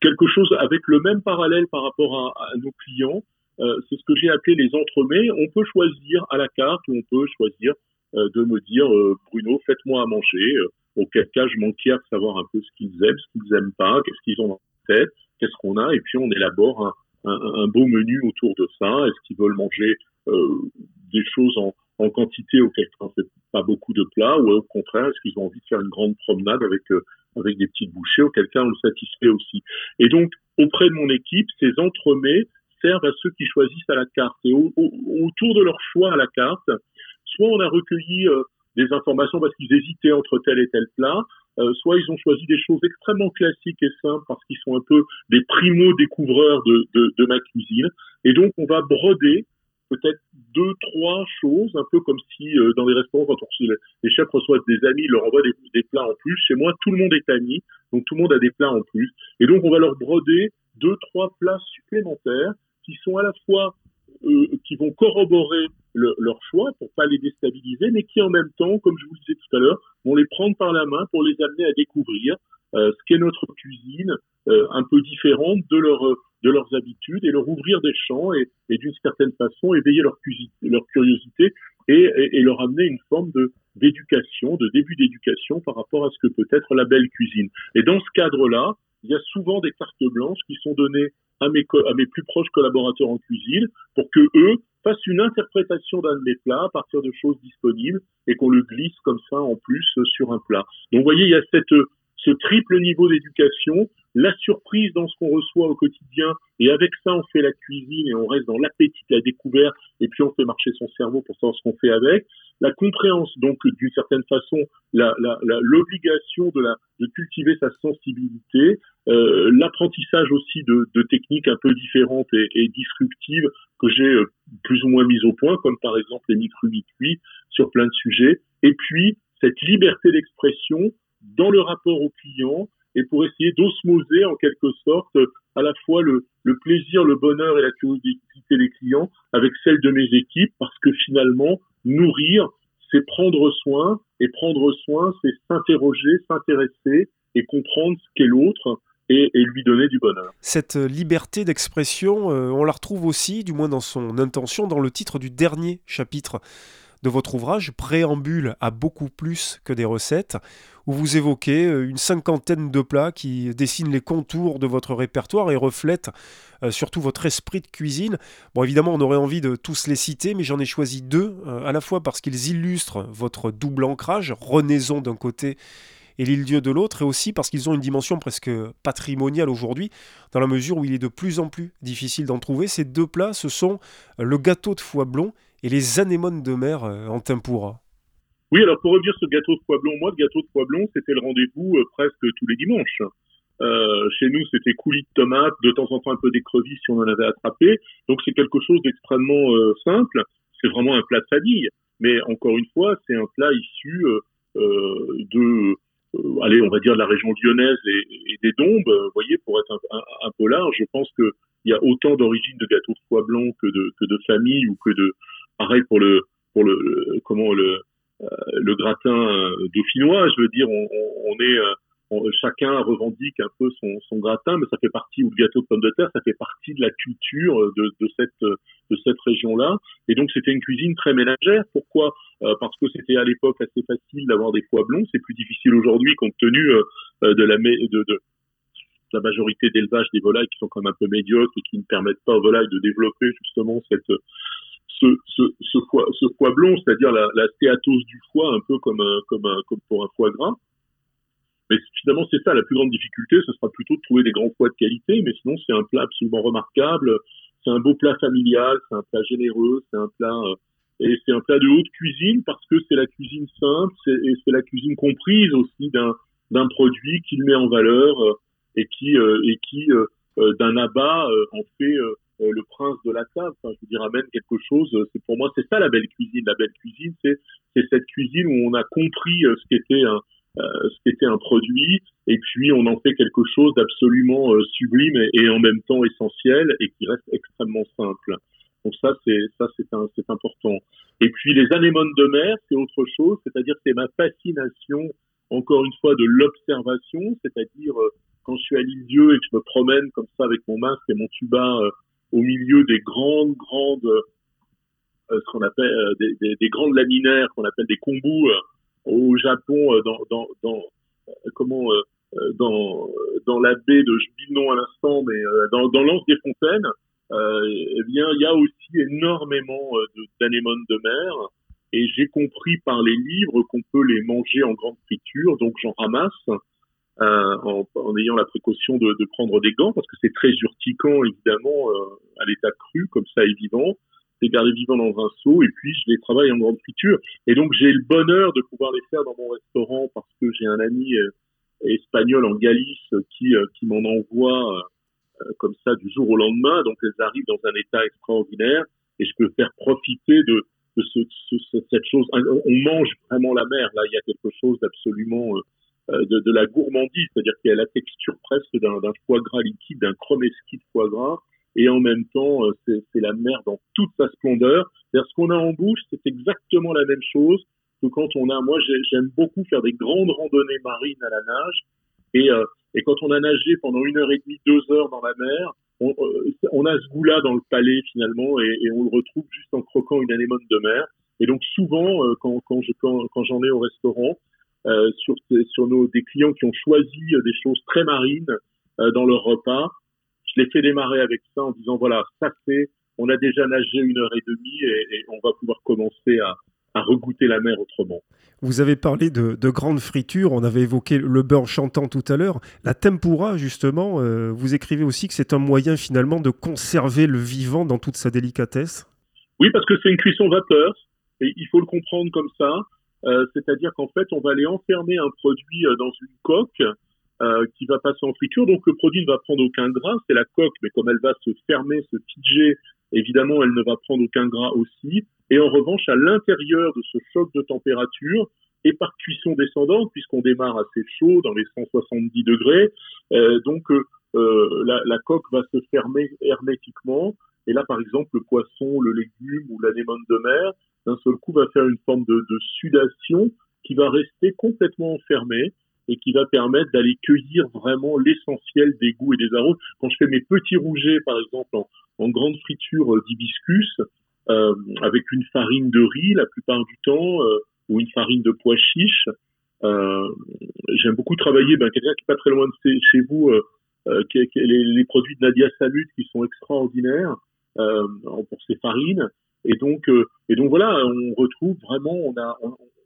quelque chose avec le même parallèle par rapport à, nos clients. Euh, c'est ce que j'ai appelé les entremets. On peut choisir à la carte ou on peut choisir euh, de me dire euh, Bruno, faites-moi à manger. auquel cas, je m'enquière de savoir un peu ce qu'ils aiment, ce qu'ils aiment pas, qu'est-ce qu'ils ont en tête, qu'est-ce qu'on a, et puis on élabore un, un, beau menu autour de ça. Est-ce qu'ils veulent manger des choses en, en quantité auquel on pas beaucoup de plats, ou au contraire, est-ce qu'ils ont envie de faire une grande promenade avec avec des petites bouchées, auquel cas on le satisfait aussi. Et donc, auprès de mon équipe, ces entremets servent à ceux qui choisissent à la carte. Et autour de leur choix à la carte, soit on a recueilli euh, des informations parce qu'ils hésitaient entre tel et tel plat, euh, soit ils ont choisi des choses extrêmement classiques et simples parce qu'ils sont un peu des primo-découvreurs de, de, ma cuisine. Et donc, on va broder peut-être deux, trois choses, un peu comme si euh, dans les restaurants, quand on, les chefs reçoivent des amis, ils leur envoient des, plats en plus. Chez moi, tout le monde est ami, donc tout le monde a des plats en plus. Et donc, on va leur broder deux, trois plats supplémentaires qui sont à la fois, euh, qui vont corroborer leur choix pour pas les déstabiliser, mais qui en même temps, comme je vous le disais tout à l'heure, vont les prendre par la main pour les amener à découvrir euh, ce qu'est notre cuisine, un peu différente de leur de leurs habitudes et leur ouvrir des champs et, et d'une certaine façon éveiller leur, leur curiosité et, et, leur amener une forme de d'éducation, de début d'éducation par rapport à ce que peut être la belle cuisine. Et dans ce cadre-là, il y a souvent des cartes blanches qui sont données à mes, à mes plus proches collaborateurs en cuisine pour que eux fassent une interprétation d'un de mes plats à partir de choses disponibles et qu'on le glisse comme ça en plus sur un plat. Donc vous voyez, il y a cette ce triple niveau d'éducation, la surprise dans ce qu'on reçoit au quotidien, et avec ça on fait la cuisine et on reste dans l'appétit, la découverte, et puis on fait marcher son cerveau pour savoir ce qu'on fait avec, la compréhension, donc d'une certaine façon, l'obligation de, la, de cultiver sa sensibilité, euh, l'apprentissage aussi de, techniques un peu différentes et, et disruptives que j'ai euh, plus ou moins mises au point, comme par exemple les micro sur plein de sujets, et puis cette liberté d'expression dans le rapport au client et pour essayer d'osmoser en quelque sorte à la fois le, plaisir, le bonheur et la curiosité des clients avec celle de mes équipes parce que finalement, nourrir, c'est prendre soin et prendre soin, c'est s'interroger, s'intéresser et comprendre ce qu'est l'autre. Et, lui donner du bonheur. Cette liberté d'expression, euh, on la retrouve aussi, du moins dans son intention, dans le titre du dernier chapitre de votre ouvrage, Préambule à beaucoup plus que des recettes, où vous évoquez euh, une cinquantaine de plats qui dessinent les contours de votre répertoire et reflètent euh, surtout votre esprit de cuisine. Bon, évidemment, on aurait envie de tous les citer, mais j'en ai choisi deux, euh, à la fois parce qu'ils illustrent votre double ancrage, Renaison d'un côté et l'île-dieu de l'autre, et aussi parce qu'ils ont une dimension presque patrimoniale aujourd'hui, dans la mesure où il est de plus en plus difficile d'en trouver. Ces deux plats, ce sont le gâteau de foie blond et les anémones de mer euh, en tempura. Oui, alors pour revenir sur le gâteau de blond, moi, le gâteau de foie blond, c'était le rendez-vous euh, presque tous les dimanches. Euh, chez nous, c'était coulis de tomates, de temps en temps un peu d'écrevisses si on en avait attrapé. Donc c'est quelque chose d'extrêmement simple. C'est vraiment un plat de famille. Mais encore une fois, c'est un plat issu de, allez, on va dire de la région lyonnaise et, des Dombes. Vous voyez, pour être un, un, peu large, je pense qu'il y a autant d'origines de gâteau de foie blanc que de, que de famille ou que de, Pareil pour le pour le, comment le euh, le gratin euh, dauphinois. Je veux dire, on, on est euh, chacun revendique un peu son, son, gratin, mais ça fait partie, ou le gâteau de pommes de terre, ça fait partie de la culture de, de cette, de cette région-là. Et donc, c'était une cuisine très ménagère. Pourquoi? Parce que c'était à l'époque assez facile d'avoir des foies blonds. C'est plus difficile aujourd'hui compte tenu de la, de, de, la majorité d'élevage des volailles qui sont quand même un peu médiocres et qui ne permettent pas aux volailles de développer justement cette, ce, foie, blond, c'est-à-dire la, la, stéatose du foie, un peu comme, pour un foie gras. Mais finalement, c'est ça la plus grande difficulté, ce sera plutôt de trouver des grands foies de qualité, mais sinon c'est un plat absolument remarquable. c'est un beau plat familial, c'est un plat généreux, c'est un plat et c'est un plat de haute cuisine parce que c'est la cuisine simple et c'est la cuisine comprise aussi d'un d'un produit qu'il met en valeur et qui et qui d'un abat en fait le prince de la table. Je veux dire, amène quelque chose. C'est pour moi, c'est ça la belle cuisine. La belle cuisine, c'est cette cuisine où on a compris ce qu'était un euh, ce qui était un produit, et puis on en fait quelque chose d'absolument euh, sublime et, en même temps essentiel et qui reste extrêmement simple. Donc ça, c'est important. Et puis les anémones de mer, c'est autre chose, c'est-à-dire c'est ma fascination, encore une fois, de l'observation, c'est-à-dire euh, quand je suis à l'île-dieu et que je me promène comme ça avec mon masque et mon tuba au milieu des grandes, grandes, ce qu'on appelle des, des, des, grandes laminaires qu'on appelle des kombus au Japon euh, dans, dans, euh, comment euh, dans dans la baie de je dis le nom à l'instant mais dans dans l'anse des fontaines eh bien il y a aussi énormément d'anémones de mer. Et j'ai compris par les livres qu'on peut les manger en grande friture donc j'en ramasse euh, en, en, ayant la précaution de, de, prendre des gants parce que c'est très urticant évidemment à l'état cru comme ça est vivant les garder vivants dans un seau et puis je les travaille en grande friture. Et donc j'ai le bonheur de pouvoir les faire dans mon restaurant parce que j'ai un ami euh, espagnol en Galice qui, euh, qui m'en envoie euh, comme ça du jour au lendemain. Donc elles arrivent dans un état extraordinaire et je peux faire profiter de, de ce, cette chose. On mange vraiment la mer. Là, il y a quelque chose d'absolument de, de, la gourmandise, c'est-à-dire qu'il y a la texture presque d'un foie gras liquide, d'un chromeski de foie gras et en même temps, euh, c'est la mer dans toute sa splendeur. ce qu'on a en bouche, c'est exactement la même chose que quand on a, moi j'aime beaucoup faire des grandes randonnées marines à la nage, et, euh, et quand on a nagé pendant une heure et demie, deux heures dans la mer, on, euh, a ce goût-là dans le palais finalement, et, on le retrouve juste en croquant une anémone de mer. Et donc souvent, quand, quand, je, quand, quand j'en ai au restaurant, euh, sur, sur nos, des clients qui ont choisi des choses très marines dans leur repas, je l'ai fait démarrer avec ça en disant voilà, ça c'est, on a déjà nagé une heure et demie et, on va pouvoir commencer à, à regoûter la mer autrement. Vous avez parlé de, de grandes fritures, on avait évoqué le beurre chantant tout à l'heure. La tempura, justement, euh, vous écrivez aussi que c'est un moyen finalement de conserver le vivant dans toute sa délicatesse? Oui, parce que c'est une cuisson vapeur, et il faut le comprendre comme ça. Euh, c'est-à-dire qu'en fait, on va aller enfermer un produit euh, dans une coque euh, qui va passer en friture. Donc le produit ne va prendre aucun gras, c'est la coque, mais comme elle va se fermer, se figer, évidemment, elle ne va prendre aucun gras aussi. Et en revanche, à l'intérieur de ce choc de température, et par cuisson descendante, puisqu'on démarre assez chaud, dans les 170 degrés, euh, donc euh, la, la, coque va se fermer hermétiquement. Et là, par exemple, le poisson, le légume ou l'anémone de mer, d'un seul coup, va faire une forme de, sudation qui va rester complètement enfermée et qui va permettre d'aller cueillir vraiment l'essentiel des goûts et des arômes. Quand je fais mes petits rougets, par exemple, en, grande friture euh, d'hibiscus, euh, avec une farine de riz la plupart du temps, euh, ou une farine de pois chiche, j'aime beaucoup travailler, ben, quelqu'un qui est pas très loin de chez, vous, les, les, produits de Nadia Salut qui sont extraordinaires pour ces farines. Et donc, et donc voilà, on retrouve vraiment, on a,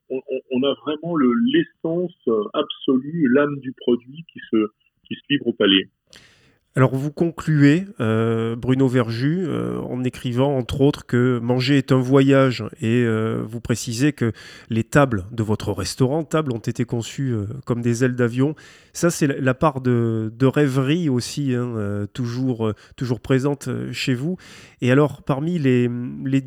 on, a vraiment l'essence absolue, l'âme du produit qui se, qui se livre au palais. Alors vous concluez, euh, Bruno Verju, euh, en écrivant entre autres que manger est un voyage et euh, vous précisez que les tables de votre restaurant, tables, ont été conçues comme des ailes d'avion. Ça c'est la, part de, rêverie aussi, hein, toujours, toujours présente chez vous. Et alors parmi les, les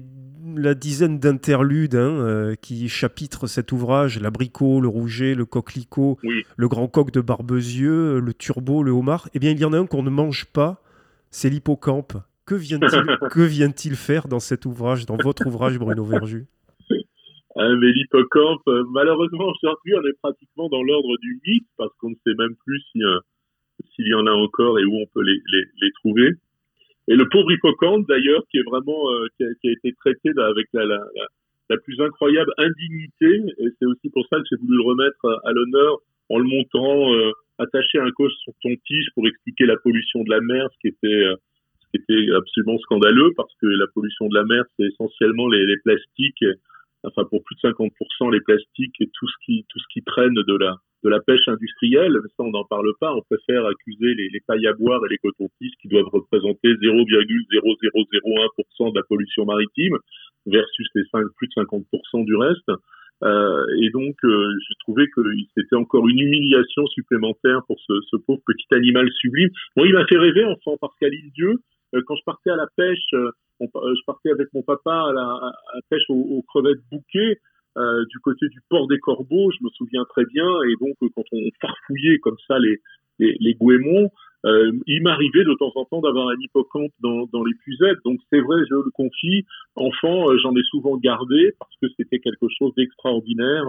la dizaine d'interludes hein, euh, qui chapitrent cet ouvrage, l'abricot, le rouget, le coquelicot, le grand coq de Barbezieux, le turbo, le homard, eh bien il y en a un qu'on ne mange pas, c'est l'hippocampe. Que vient-il que vient-il faire dans cet ouvrage, dans votre ouvrage Bruno Verju ah, mais l'hippocampe, euh, malheureusement aujourd'hui on est pratiquement dans l'ordre du mythe parce qu'on ne sait même plus euh, s'il y en a encore et où on peut les, les trouver. Et le pauvre hippocampe, d'ailleurs, qui est vraiment euh, qui, a, été traité avec la, la, plus incroyable indignité, et c'est aussi pour ça que j'ai voulu le remettre à, l'honneur en le montrant euh, attaché à un coche sur son tige pour expliquer la pollution de la mer, ce qui était euh, ce qui était absolument scandaleux parce que la pollution de la mer, c'est essentiellement les, les, plastiques, enfin pour plus de 50% les plastiques et tout ce qui tout ce qui traîne de la de la pêche industrielle. Ça, on n'en parle pas. On préfère accuser les, les pailles à boire et les cotons-tiges qui doivent représenter 0,0001% de la pollution maritime versus les 5, plus de 50% du reste. Euh, et donc, euh, j'ai trouvé que c'était encore une humiliation supplémentaire pour ce, ce, pauvre petit animal sublime. Moi, il m'a fait rêver, enfant, parce qu'à l'île Dieu, euh, quand je partais à la pêche, euh, je partais avec mon papa à la, à la pêche aux, aux crevettes bouquées, euh, du côté du port des Corbeaux, je me souviens très bien, et donc quand on farfouillait comme ça les, les, euh, il m'arrivait de temps en temps d'avoir un hippocampe dans, les puisettes. Donc c'est vrai, je le confie, enfant, euh, j'en ai souvent gardé parce que c'était quelque chose d'extraordinaire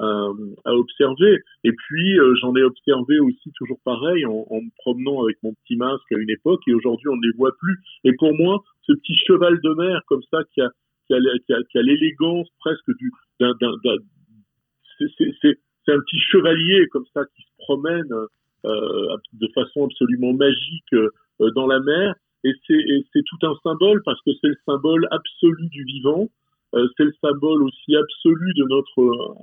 euh, à observer. Et puis j'en ai observé aussi toujours pareil en, en, me promenant avec mon petit masque à une époque, et aujourd'hui on ne les voit plus. Et pour moi, ce petit cheval de mer comme ça qui a qui a, l'élégance presque du d'un c'est un petit chevalier comme ça qui se promène euh, de façon absolument magique euh, dans la mer. Et c'est tout un symbole parce que c'est le symbole absolu du vivant euh, c'est le symbole aussi absolu de notre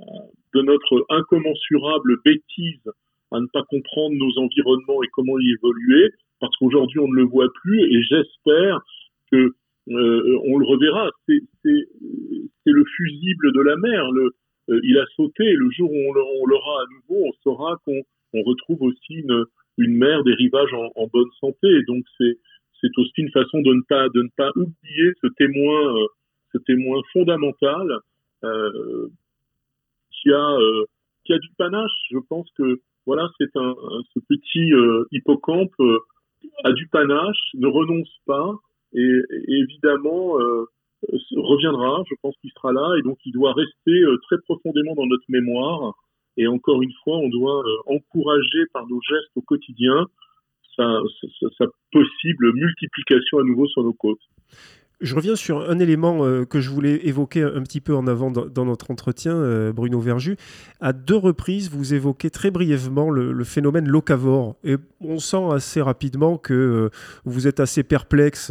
de notre incommensurable bêtise à ne pas comprendre nos environnements et comment y évoluer. Parce qu'aujourd'hui on ne le voit plus et j'espère que euh, on le reverra. C'est le fusible de la mer. Euh, il a sauté. Le jour où on l'aura à nouveau, on saura qu'on on retrouve aussi une, mer, des rivages en, bonne santé. donc c'est aussi une façon de ne pas oublier ce témoin euh, ce fondamental euh, qui a qui a du panache. Je pense que voilà, c'est un, ce petit hippocampe a du panache, ne renonce pas, et, évidemment euh, reviendra. Je pense qu'il sera là et donc il doit rester euh, très profondément dans notre mémoire. Et encore une fois, on doit euh, encourager par nos gestes au quotidien sa, sa, sa, possible multiplication à nouveau sur nos côtes. Je reviens sur un élément euh, que je voulais évoquer un petit peu en avant dans, notre entretien, euh, Bruno Verju. À deux reprises, vous évoquez très brièvement le, phénomène locavore. Et on sent assez rapidement que euh, vous êtes assez perplexe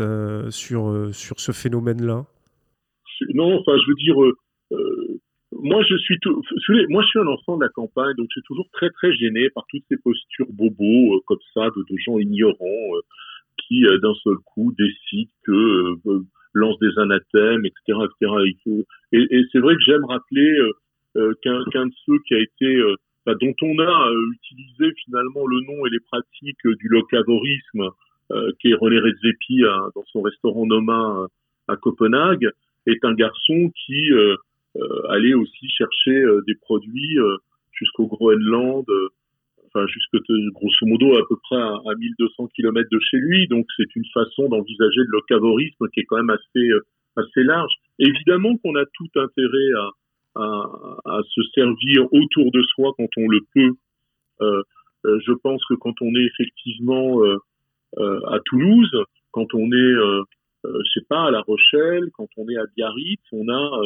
sur, sur ce phénomène-là. Non, enfin, je veux dire, moi, je suis moi, je suis un enfant de la campagne, donc je suis toujours très, très gêné par toutes ces postures bobos comme ça, de, gens ignorants qui d'un seul coup décide que lance des anathèmes, etc., etc. Et, c'est vrai que j'aime rappeler euh, qu'un qu'un de ceux qui a été bah, dont on a utilisé finalement le nom et les pratiques du locavorisme, qui est René Redzepi dans son restaurant Noma à Copenhague, est un garçon qui allait aussi chercher des produits jusqu'au Groenland, enfin jusque grosso modo à peu près à, 1200 km de chez lui. Donc c'est une façon d'envisager le locavorisme qui est quand même assez euh, assez large. Évidemment qu'on a tout intérêt à, à, se servir autour de soi quand on le peut. Euh, euh je pense que quand on est effectivement à Toulouse, quand on est, je sais pas, à La Rochelle, quand on est à Biarritz, on a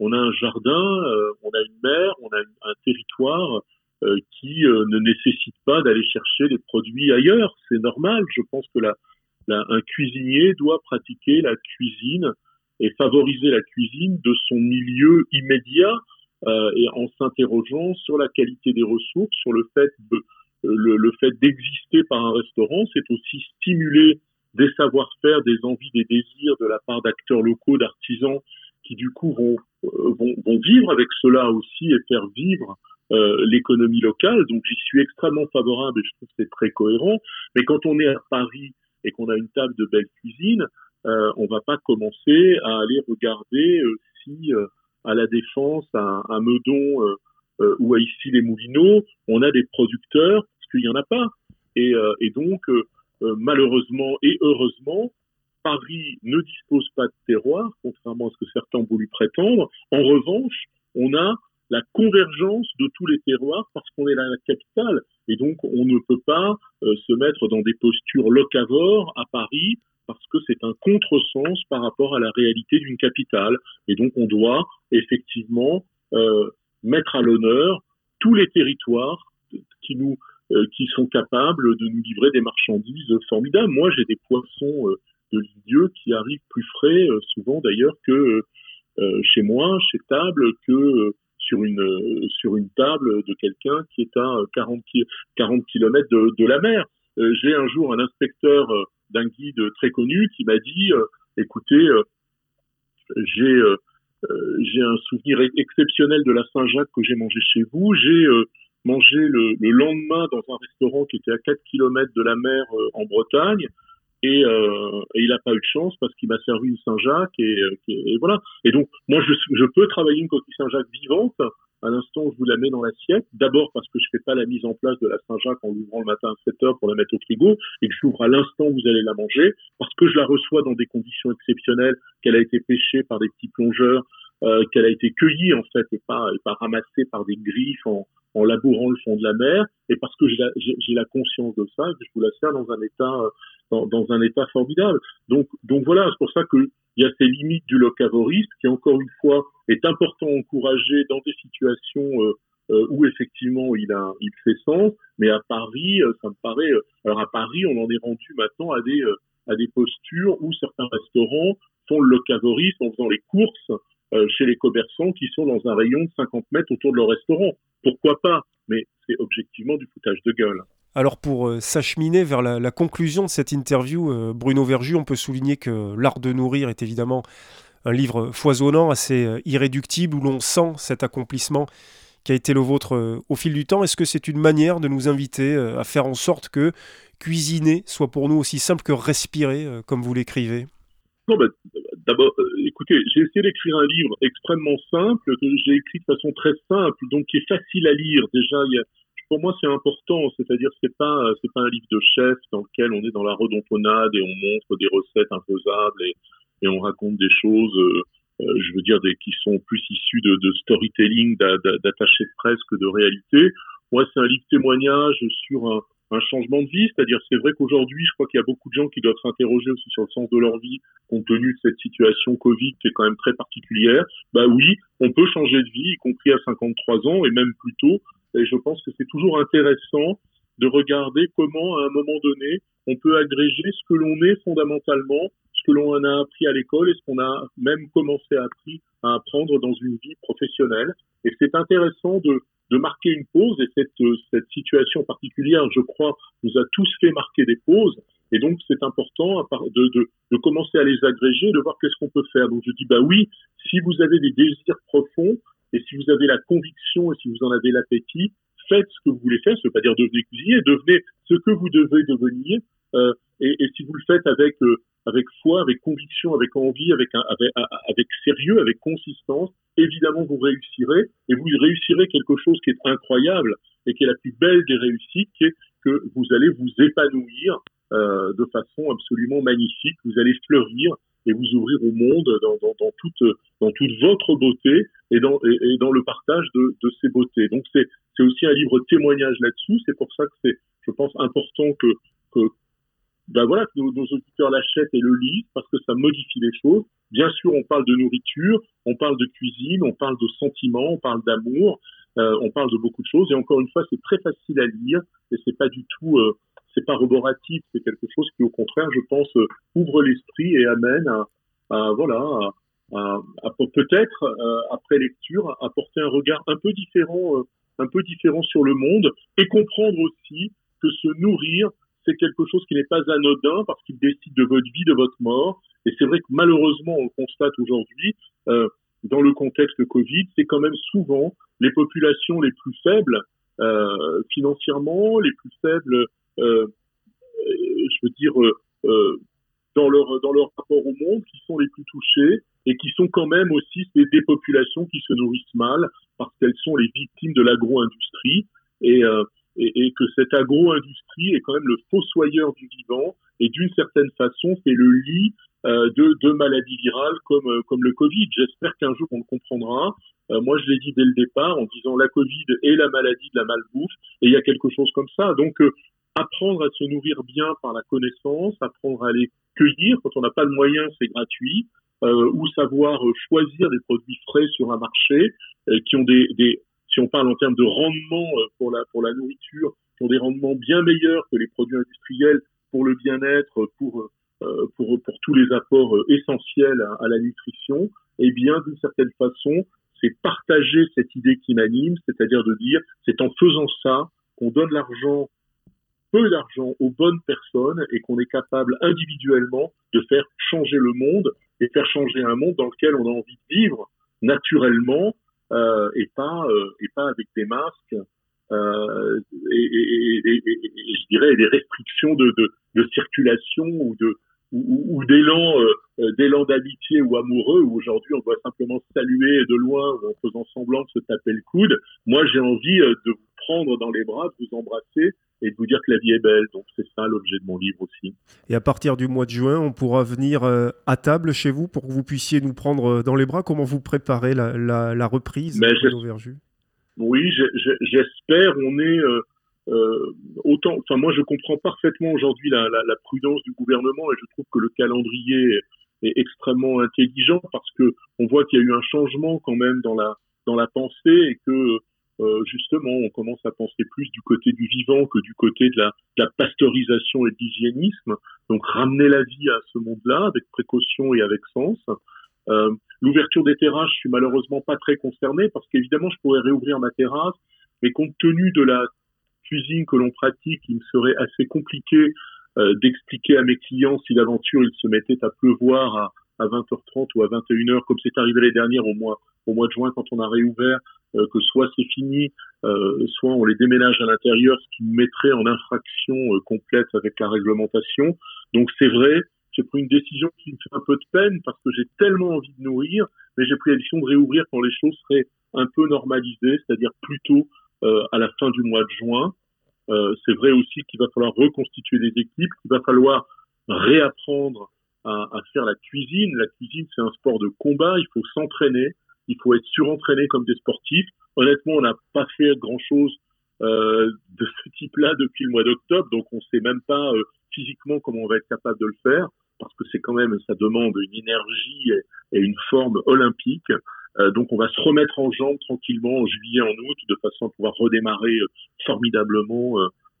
on a un jardin, on a une mer, on a un territoire euh, ne nécessite pas d'aller chercher les produits ailleurs. C'est normal. Je pense que un cuisinier doit pratiquer la cuisine et favoriser la cuisine de son milieu immédiat euh, et en s'interrogeant sur la qualité des ressources, sur le fait de le, fait d'exister par un restaurant, c'est aussi stimuler des savoir-faire, des envies, des désirs de la part d'acteurs locaux, d'artisans qui du coup vont, vivre avec cela aussi et faire vivre euh, l'économie locale. Donc j'y suis extrêmement favorable et je trouve que c'est très cohérent. Mais quand on est à Paris et qu'on a une table de belle cuisine, euh, on va pas commencer à aller regarder euh, si euh, à la Défense, à, Meudon ou à ici les Moulineaux, on a des producteurs, parce qu'il y en a pas. Et, et donc malheureusement et heureusement, Paris ne dispose pas de terroir, contrairement à ce que certains voulu prétendre. En revanche, on a la convergence de tous les terroirs parce qu'on est la capitale. Et donc, on ne peut pas euh, se mettre dans des postures locavores à Paris parce que c'est un contresens par rapport à la réalité d'une capitale. Et donc, on doit effectivement euh, mettre à l'honneur tous les territoires qui nous euh, qui sont capables de nous livrer des marchandises formidables. Moi, j'ai des poissons de Dieu qui arrivent plus frais, souvent d'ailleurs, que chez moi, chez Table, que sur une sur une table de quelqu'un qui est à 40 40 km de, la mer. J'ai un jour un inspecteur d'un guide très connu qui m'a dit écoutez j'ai j'ai un souvenir exceptionnel de la Saint-Jacques que j'ai mangé chez vous. J'ai mangé le, le, lendemain dans un restaurant qui était à 4 km de la mer en Bretagne. Et, euh, et, il n'a pas eu de chance parce qu'il m'a servi une Saint-Jacques et, et, voilà. Et donc moi je, je peux travailler une coquille Saint-Jacques vivante à l'instant où je vous la mets dans l'assiette. D'abord parce que je fais pas la mise en place de la Saint-Jacques en l'ouvrant le matin à 7 heures pour la mettre au frigo et que j'ouvre à l'instant où vous allez la manger parce que je la reçois dans des conditions exceptionnelles, qu'elle a été pêchée par des petits plongeurs, euh, qu'elle a été cueillie en fait et pas et pas ramassée par des griffes en, en labourant le fond de la mer et parce que j'ai la, la, conscience de ça que je vous la sers dans un état dans, un état formidable. Donc donc voilà, c'est pour ça que il y a ces limites du locavorisme qui encore une fois est important à encourager dans des situations euh, euh, où effectivement il a il fait sens, mais à Paris euh, ça me paraît alors à Paris on en est rendu maintenant à des à des postures où certains restaurants font le locavorisme en faisant les courses chez les commerçants qui sont dans un rayon de 50 mètres autour de leur restaurant pourquoi pas? Mais c'est objectivement du foutage de gueule. Alors pour euh, s'acheminer vers la, conclusion de cette interview, euh, Bruno Verju, on peut souligner que L'art de nourrir est évidemment un livre foisonnant, assez euh, irréductible, où l'on sent cet accomplissement qui a été le vôtre au fil du temps. Est-ce que c'est une manière de nous inviter à faire en sorte que cuisiner soit pour nous aussi simple que respirer, comme vous l'écrivez? Non, bah, D'abord, écoutez, j'ai essayé d'écrire un livre extrêmement simple, j'ai écrit de façon très simple, donc qui est facile à lire. Déjà, il y a, pour moi, c'est important. C'est-à-dire, c'est pas, c'est pas un livre de chef dans lequel on est dans la redontonnade et on montre des recettes imposables et, on raconte des choses. Euh, euh je veux dire, qui sont plus issues de, de storytelling, d'attaché de presse que de réalité. Moi, c'est un livre témoignage sur un, un changement de vie, c'est-à-dire c'est vrai qu'aujourd'hui, je crois qu'il y a beaucoup de gens qui doivent s'interroger aussi sur le sens de leur vie compte tenu de cette situation Covid qui est quand même très particulière. Bah oui, on peut changer de vie, y compris à 53 ans et même plus tôt. Et je pense que c'est toujours intéressant de regarder comment, à un moment donné, on peut agréger ce que l'on est fondamentalement, ce que l'on a appris à l'école et ce qu'on a même commencé à, apprendre dans une vie professionnelle. Et c'est intéressant de, marquer une pause et cette, euh, cette situation particulière, je crois, nous a tous fait marquer des pauses. Et donc, c'est important de, commencer à les agréger, de voir qu'est-ce qu'on peut faire. Donc, je dis, bah oui, si vous avez des désirs profonds et si vous avez la conviction et si vous en avez l'appétit, faites ce que vous voulez faire. Ça veut pas dire devenez cuisinier, devenez ce que vous devez devenir. Euh, et, et, si vous le faites avec euh, avec foi, avec conviction, avec envie, avec, avec, avec sérieux, avec consistance, évidemment vous réussirez et vous réussirez quelque chose qui est incroyable et qui est la plus belle des réussites, qui est que vous allez vous épanouir euh, de façon absolument magnifique, vous allez fleurir et vous ouvrir au monde dans, toute, votre beauté et dans, le partage de, ces beautés. Donc c'est, aussi un livre témoignage là-dessus. C'est pour ça que c'est, je pense, important que, ben nos, auditeurs l'achètent et le lisent parce que ça modifie les choses. Bien sûr, on parle de nourriture, on parle de cuisine, on parle de sentiments, on parle d'amour, euh, on parle de beaucoup de choses. Et encore une fois, c'est très facile à lire et c'est pas du tout, euh, c'est pas roboratif, c'est quelque chose qui, au contraire, je pense, euh, ouvre l'esprit et amène à, à voilà, à, à, peut-être euh, après lecture apporter un regard un peu différent, euh, un peu différent sur le monde et comprendre aussi que se nourrir c'est quelque chose qui n'est pas anodin parce qu'il décide de votre vie, de votre mort. Et c'est vrai que malheureusement, on constate aujourd'hui, euh, dans le contexte de Covid, c'est quand même souvent les populations les plus faibles euh, financièrement, les plus faibles, je veux dire, euh, euh, dans leur dans leur rapport au monde, qui sont les plus touchés et qui sont quand même aussi des, des populations qui se nourrissent mal parce qu'elles sont les victimes de l'agro-industrie. Et euh, et, et que cette agro-industrie est quand même le fossoyeur du vivant et d'une certaine façon fait le lit euh, de, de, maladies virales comme, euh, comme le Covid. J'espère qu'un jour on le comprendra. Euh, moi, je l'ai dit dès le départ en disant la Covid est la maladie de la malbouffe et il y a quelque chose comme ça. Donc, euh, apprendre à se nourrir bien par la connaissance, apprendre à aller cueillir quand on n'a pas le moyen, c'est gratuit, ou savoir choisir des produits frais sur un marché qui ont des, des si on parle en termes de rendement euh, pour la, pour la nourriture, qui ont des rendements bien meilleurs que les produits industriels pour le bien-être, pour, euh, pour, pour tous les apports euh, essentiels à, la nutrition, eh bien, d'une certaine façon, c'est partager cette idée qui m'anime, c'est-à-dire de dire, c'est en faisant ça qu'on donne l'argent, peu d'argent aux bonnes personnes et qu'on est capable individuellement de faire changer le monde et faire changer un monde dans lequel on a envie de vivre naturellement euh, et pas euh, et pas avec des masques euh, et, je dirais des restrictions de, de, circulation ou de ou, ou d'élan d'amitié ou amoureux où aujourd'hui on doit simplement saluer de loin en faisant semblant de se taper le coude. Moi j'ai envie de prendre dans les bras, de vous embrasser et de vous dire que la vie est belle. Donc c'est ça l'objet de mon livre aussi. Et à partir du mois de juin, on pourra venir à table chez vous pour que vous puissiez nous prendre dans les bras. Comment vous préparez la, la, la reprise de oui, j'espère. On est euh, euh, autant. Enfin, moi, je comprends parfaitement aujourd'hui la, la, prudence du gouvernement et je trouve que le calendrier est, est extrêmement intelligent parce que on voit qu'il y a eu un changement quand même dans la dans la pensée et que euh, justement, on commence à penser plus du côté du vivant que du côté de la, pasteurisation et de l'hygiénisme. Donc, ramener la vie à ce monde-là avec précaution et avec sens. Euh, L'ouverture des terrasses, je suis malheureusement pas très concerné parce qu'évidemment, je pourrais réouvrir ma terrasse, mais compte tenu de la cuisine que l'on pratique, il me serait assez compliqué euh, d'expliquer à mes clients si l'aventure il se mettait à pleuvoir à, à 20h30 ou à 21h, comme c'est arrivé l'année dernière au mois au mois de juin quand on a réouvert, euh, que soit c'est fini, euh, soit on les déménage à l'intérieur, ce qui mettrait en infraction euh, complète avec la réglementation. Donc c'est vrai, j'ai pris une décision qui me fait un peu de peine parce que j'ai tellement envie de nourrir, mais j'ai pris la décision de réouvrir quand les choses seraient un peu normalisées, c'est-à-dire plutôt euh, à la fin du mois de juin. Euh, c'est vrai aussi qu'il va falloir reconstituer des équipes, qu'il va falloir réapprendre à, à, faire la cuisine. La cuisine, c'est un sport de combat, il faut s'entraîner, il faut être surentraîné comme des sportifs. Honnêtement, on n'a pas fait grand-chose euh, de ce type-là depuis le mois d'octobre, donc on ne sait même pas euh, physiquement comment on va être capable de le faire parce que c'est quand même, ça demande une énergie et, une forme olympique. Euh, donc on va se remettre en jambe tranquillement en juillet, en août, de façon à pouvoir redémarrer formidablement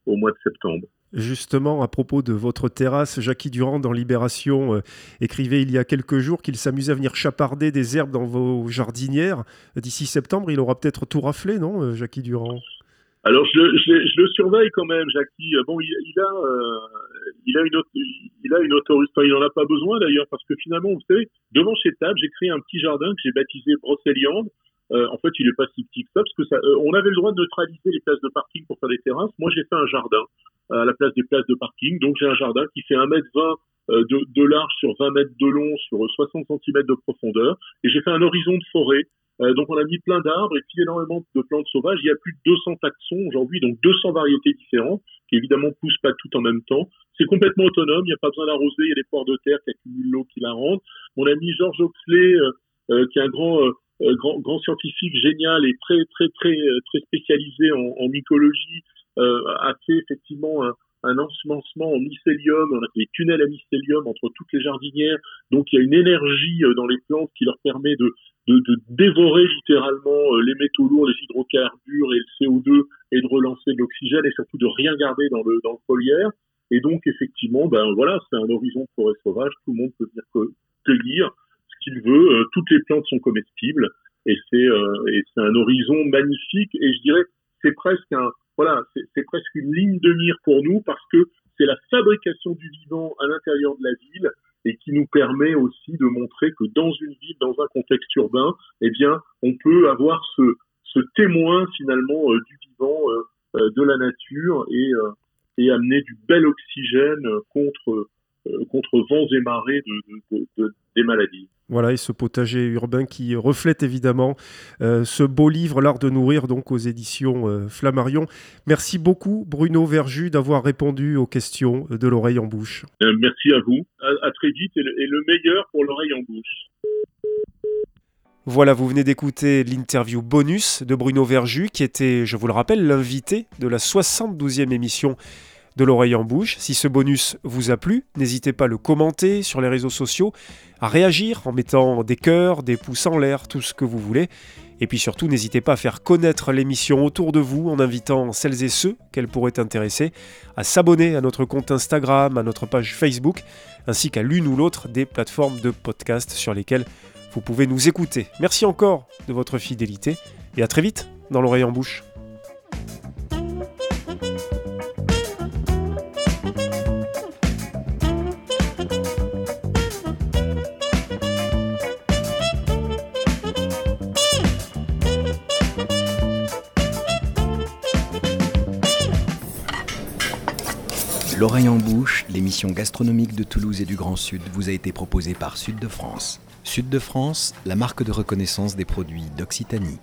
au mois de septembre. Justement, à propos de votre terrasse, Jackie Durand dans Libération écrivait il y a quelques jours qu'il s'amusait à venir chaparder des herbes dans vos jardinières. D'ici septembre, il aura peut-être tout raflé, non, Jackie Durand? Alors je, le surveille quand même, Jackie. Bon, il, a, euh, une, il a une autorité. il en a pas besoin d'ailleurs parce que finalement, vous savez, devant chez Table, j'ai créé un petit jardin que j'ai baptisé Brocéliande. Euh, en fait, il est pas si petit que ça parce que ça, euh, on avait le droit de neutraliser les places de parking pour faire des terrasses. Moi, j'ai fait un jardin à la place des places de parking. Donc, j'ai un jardin qui fait 1 m 20 de, large sur 20 mètres de long sur 60 cm de profondeur. Et j'ai fait un horizon de forêt euh, donc on a mis plein d'arbres et puis énormément de plantes sauvages. Il y a plus de 200 taxons aujourd'hui, donc 200 variétés différentes qui évidemment poussent pas toutes en même temps. C'est complètement autonome, il n'y a pas besoin d'arroser, il y a des ports de terre qui accumulent l'eau qui la rendent. Mon ami Georges Oxley, euh, euh, qui est un grand, grand, grand scientifique génial et très très très très spécialisé en, mycologie, a fait effectivement un, ensemencement en mycélium, on a des tunnels à mycélium entre toutes les jardinières, donc il y a une énergie dans les plantes qui leur permet de, de, dévorer littéralement euh, les métaux lourds, les hydrocarbures et le CO2 et de relancer de l'oxygène et surtout de rien garder dans le, dans le foliaire. Et donc, effectivement, ben voilà, c'est un horizon de forêt sauvage. Tout le monde peut venir cueillir qu'il veut. Euh, toutes les plantes sont comestibles et c'est euh, et c'est un horizon magnifique. Et je dirais, c'est presque c'est presque une ligne de mire pour nous parce que c'est la fabrication du vivant à l'intérieur de la ville et qui nous permet aussi de montrer que dans une ville, dans un contexte urbain, eh bien, on peut avoir ce, témoin finalement euh, du vivant, de la nature et amener du bel oxygène contre contre vents et marées de, de, de, des maladies. Voilà, et ce potager urbain qui reflète évidemment euh, ce beau livre, L'art de nourrir, donc aux éditions euh, Flammarion. Merci beaucoup, Bruno Verju, d'avoir répondu aux questions de l'oreille en bouche. Euh, merci à vous. À, à très vite et le, et le meilleur pour l'oreille en bouche. Voilà, vous venez d'écouter l'interview bonus de Bruno Verju, qui était, je vous le rappelle, l'invité de la 72e émission de l'oreille en bouche. Si ce bonus vous a plu, n'hésitez pas à le commenter sur les réseaux sociaux, à réagir en mettant des cœurs, des pouces en l'air, tout ce que vous voulez. Et puis surtout, n'hésitez pas à faire connaître l'émission autour de vous en invitant celles et ceux qu'elle pourrait intéresser à s'abonner à notre compte Instagram, à notre page Facebook, ainsi qu'à l'une ou l'autre des plateformes de podcast sur lesquelles vous pouvez nous écouter. Merci encore de votre fidélité et à très vite dans l'oreille en bouche. L'oreille en bouche, l'émission gastronomique de Toulouse et du Grand Sud vous a été proposée par Sud de France. Sud de France, la marque de reconnaissance des produits d'Occitanie.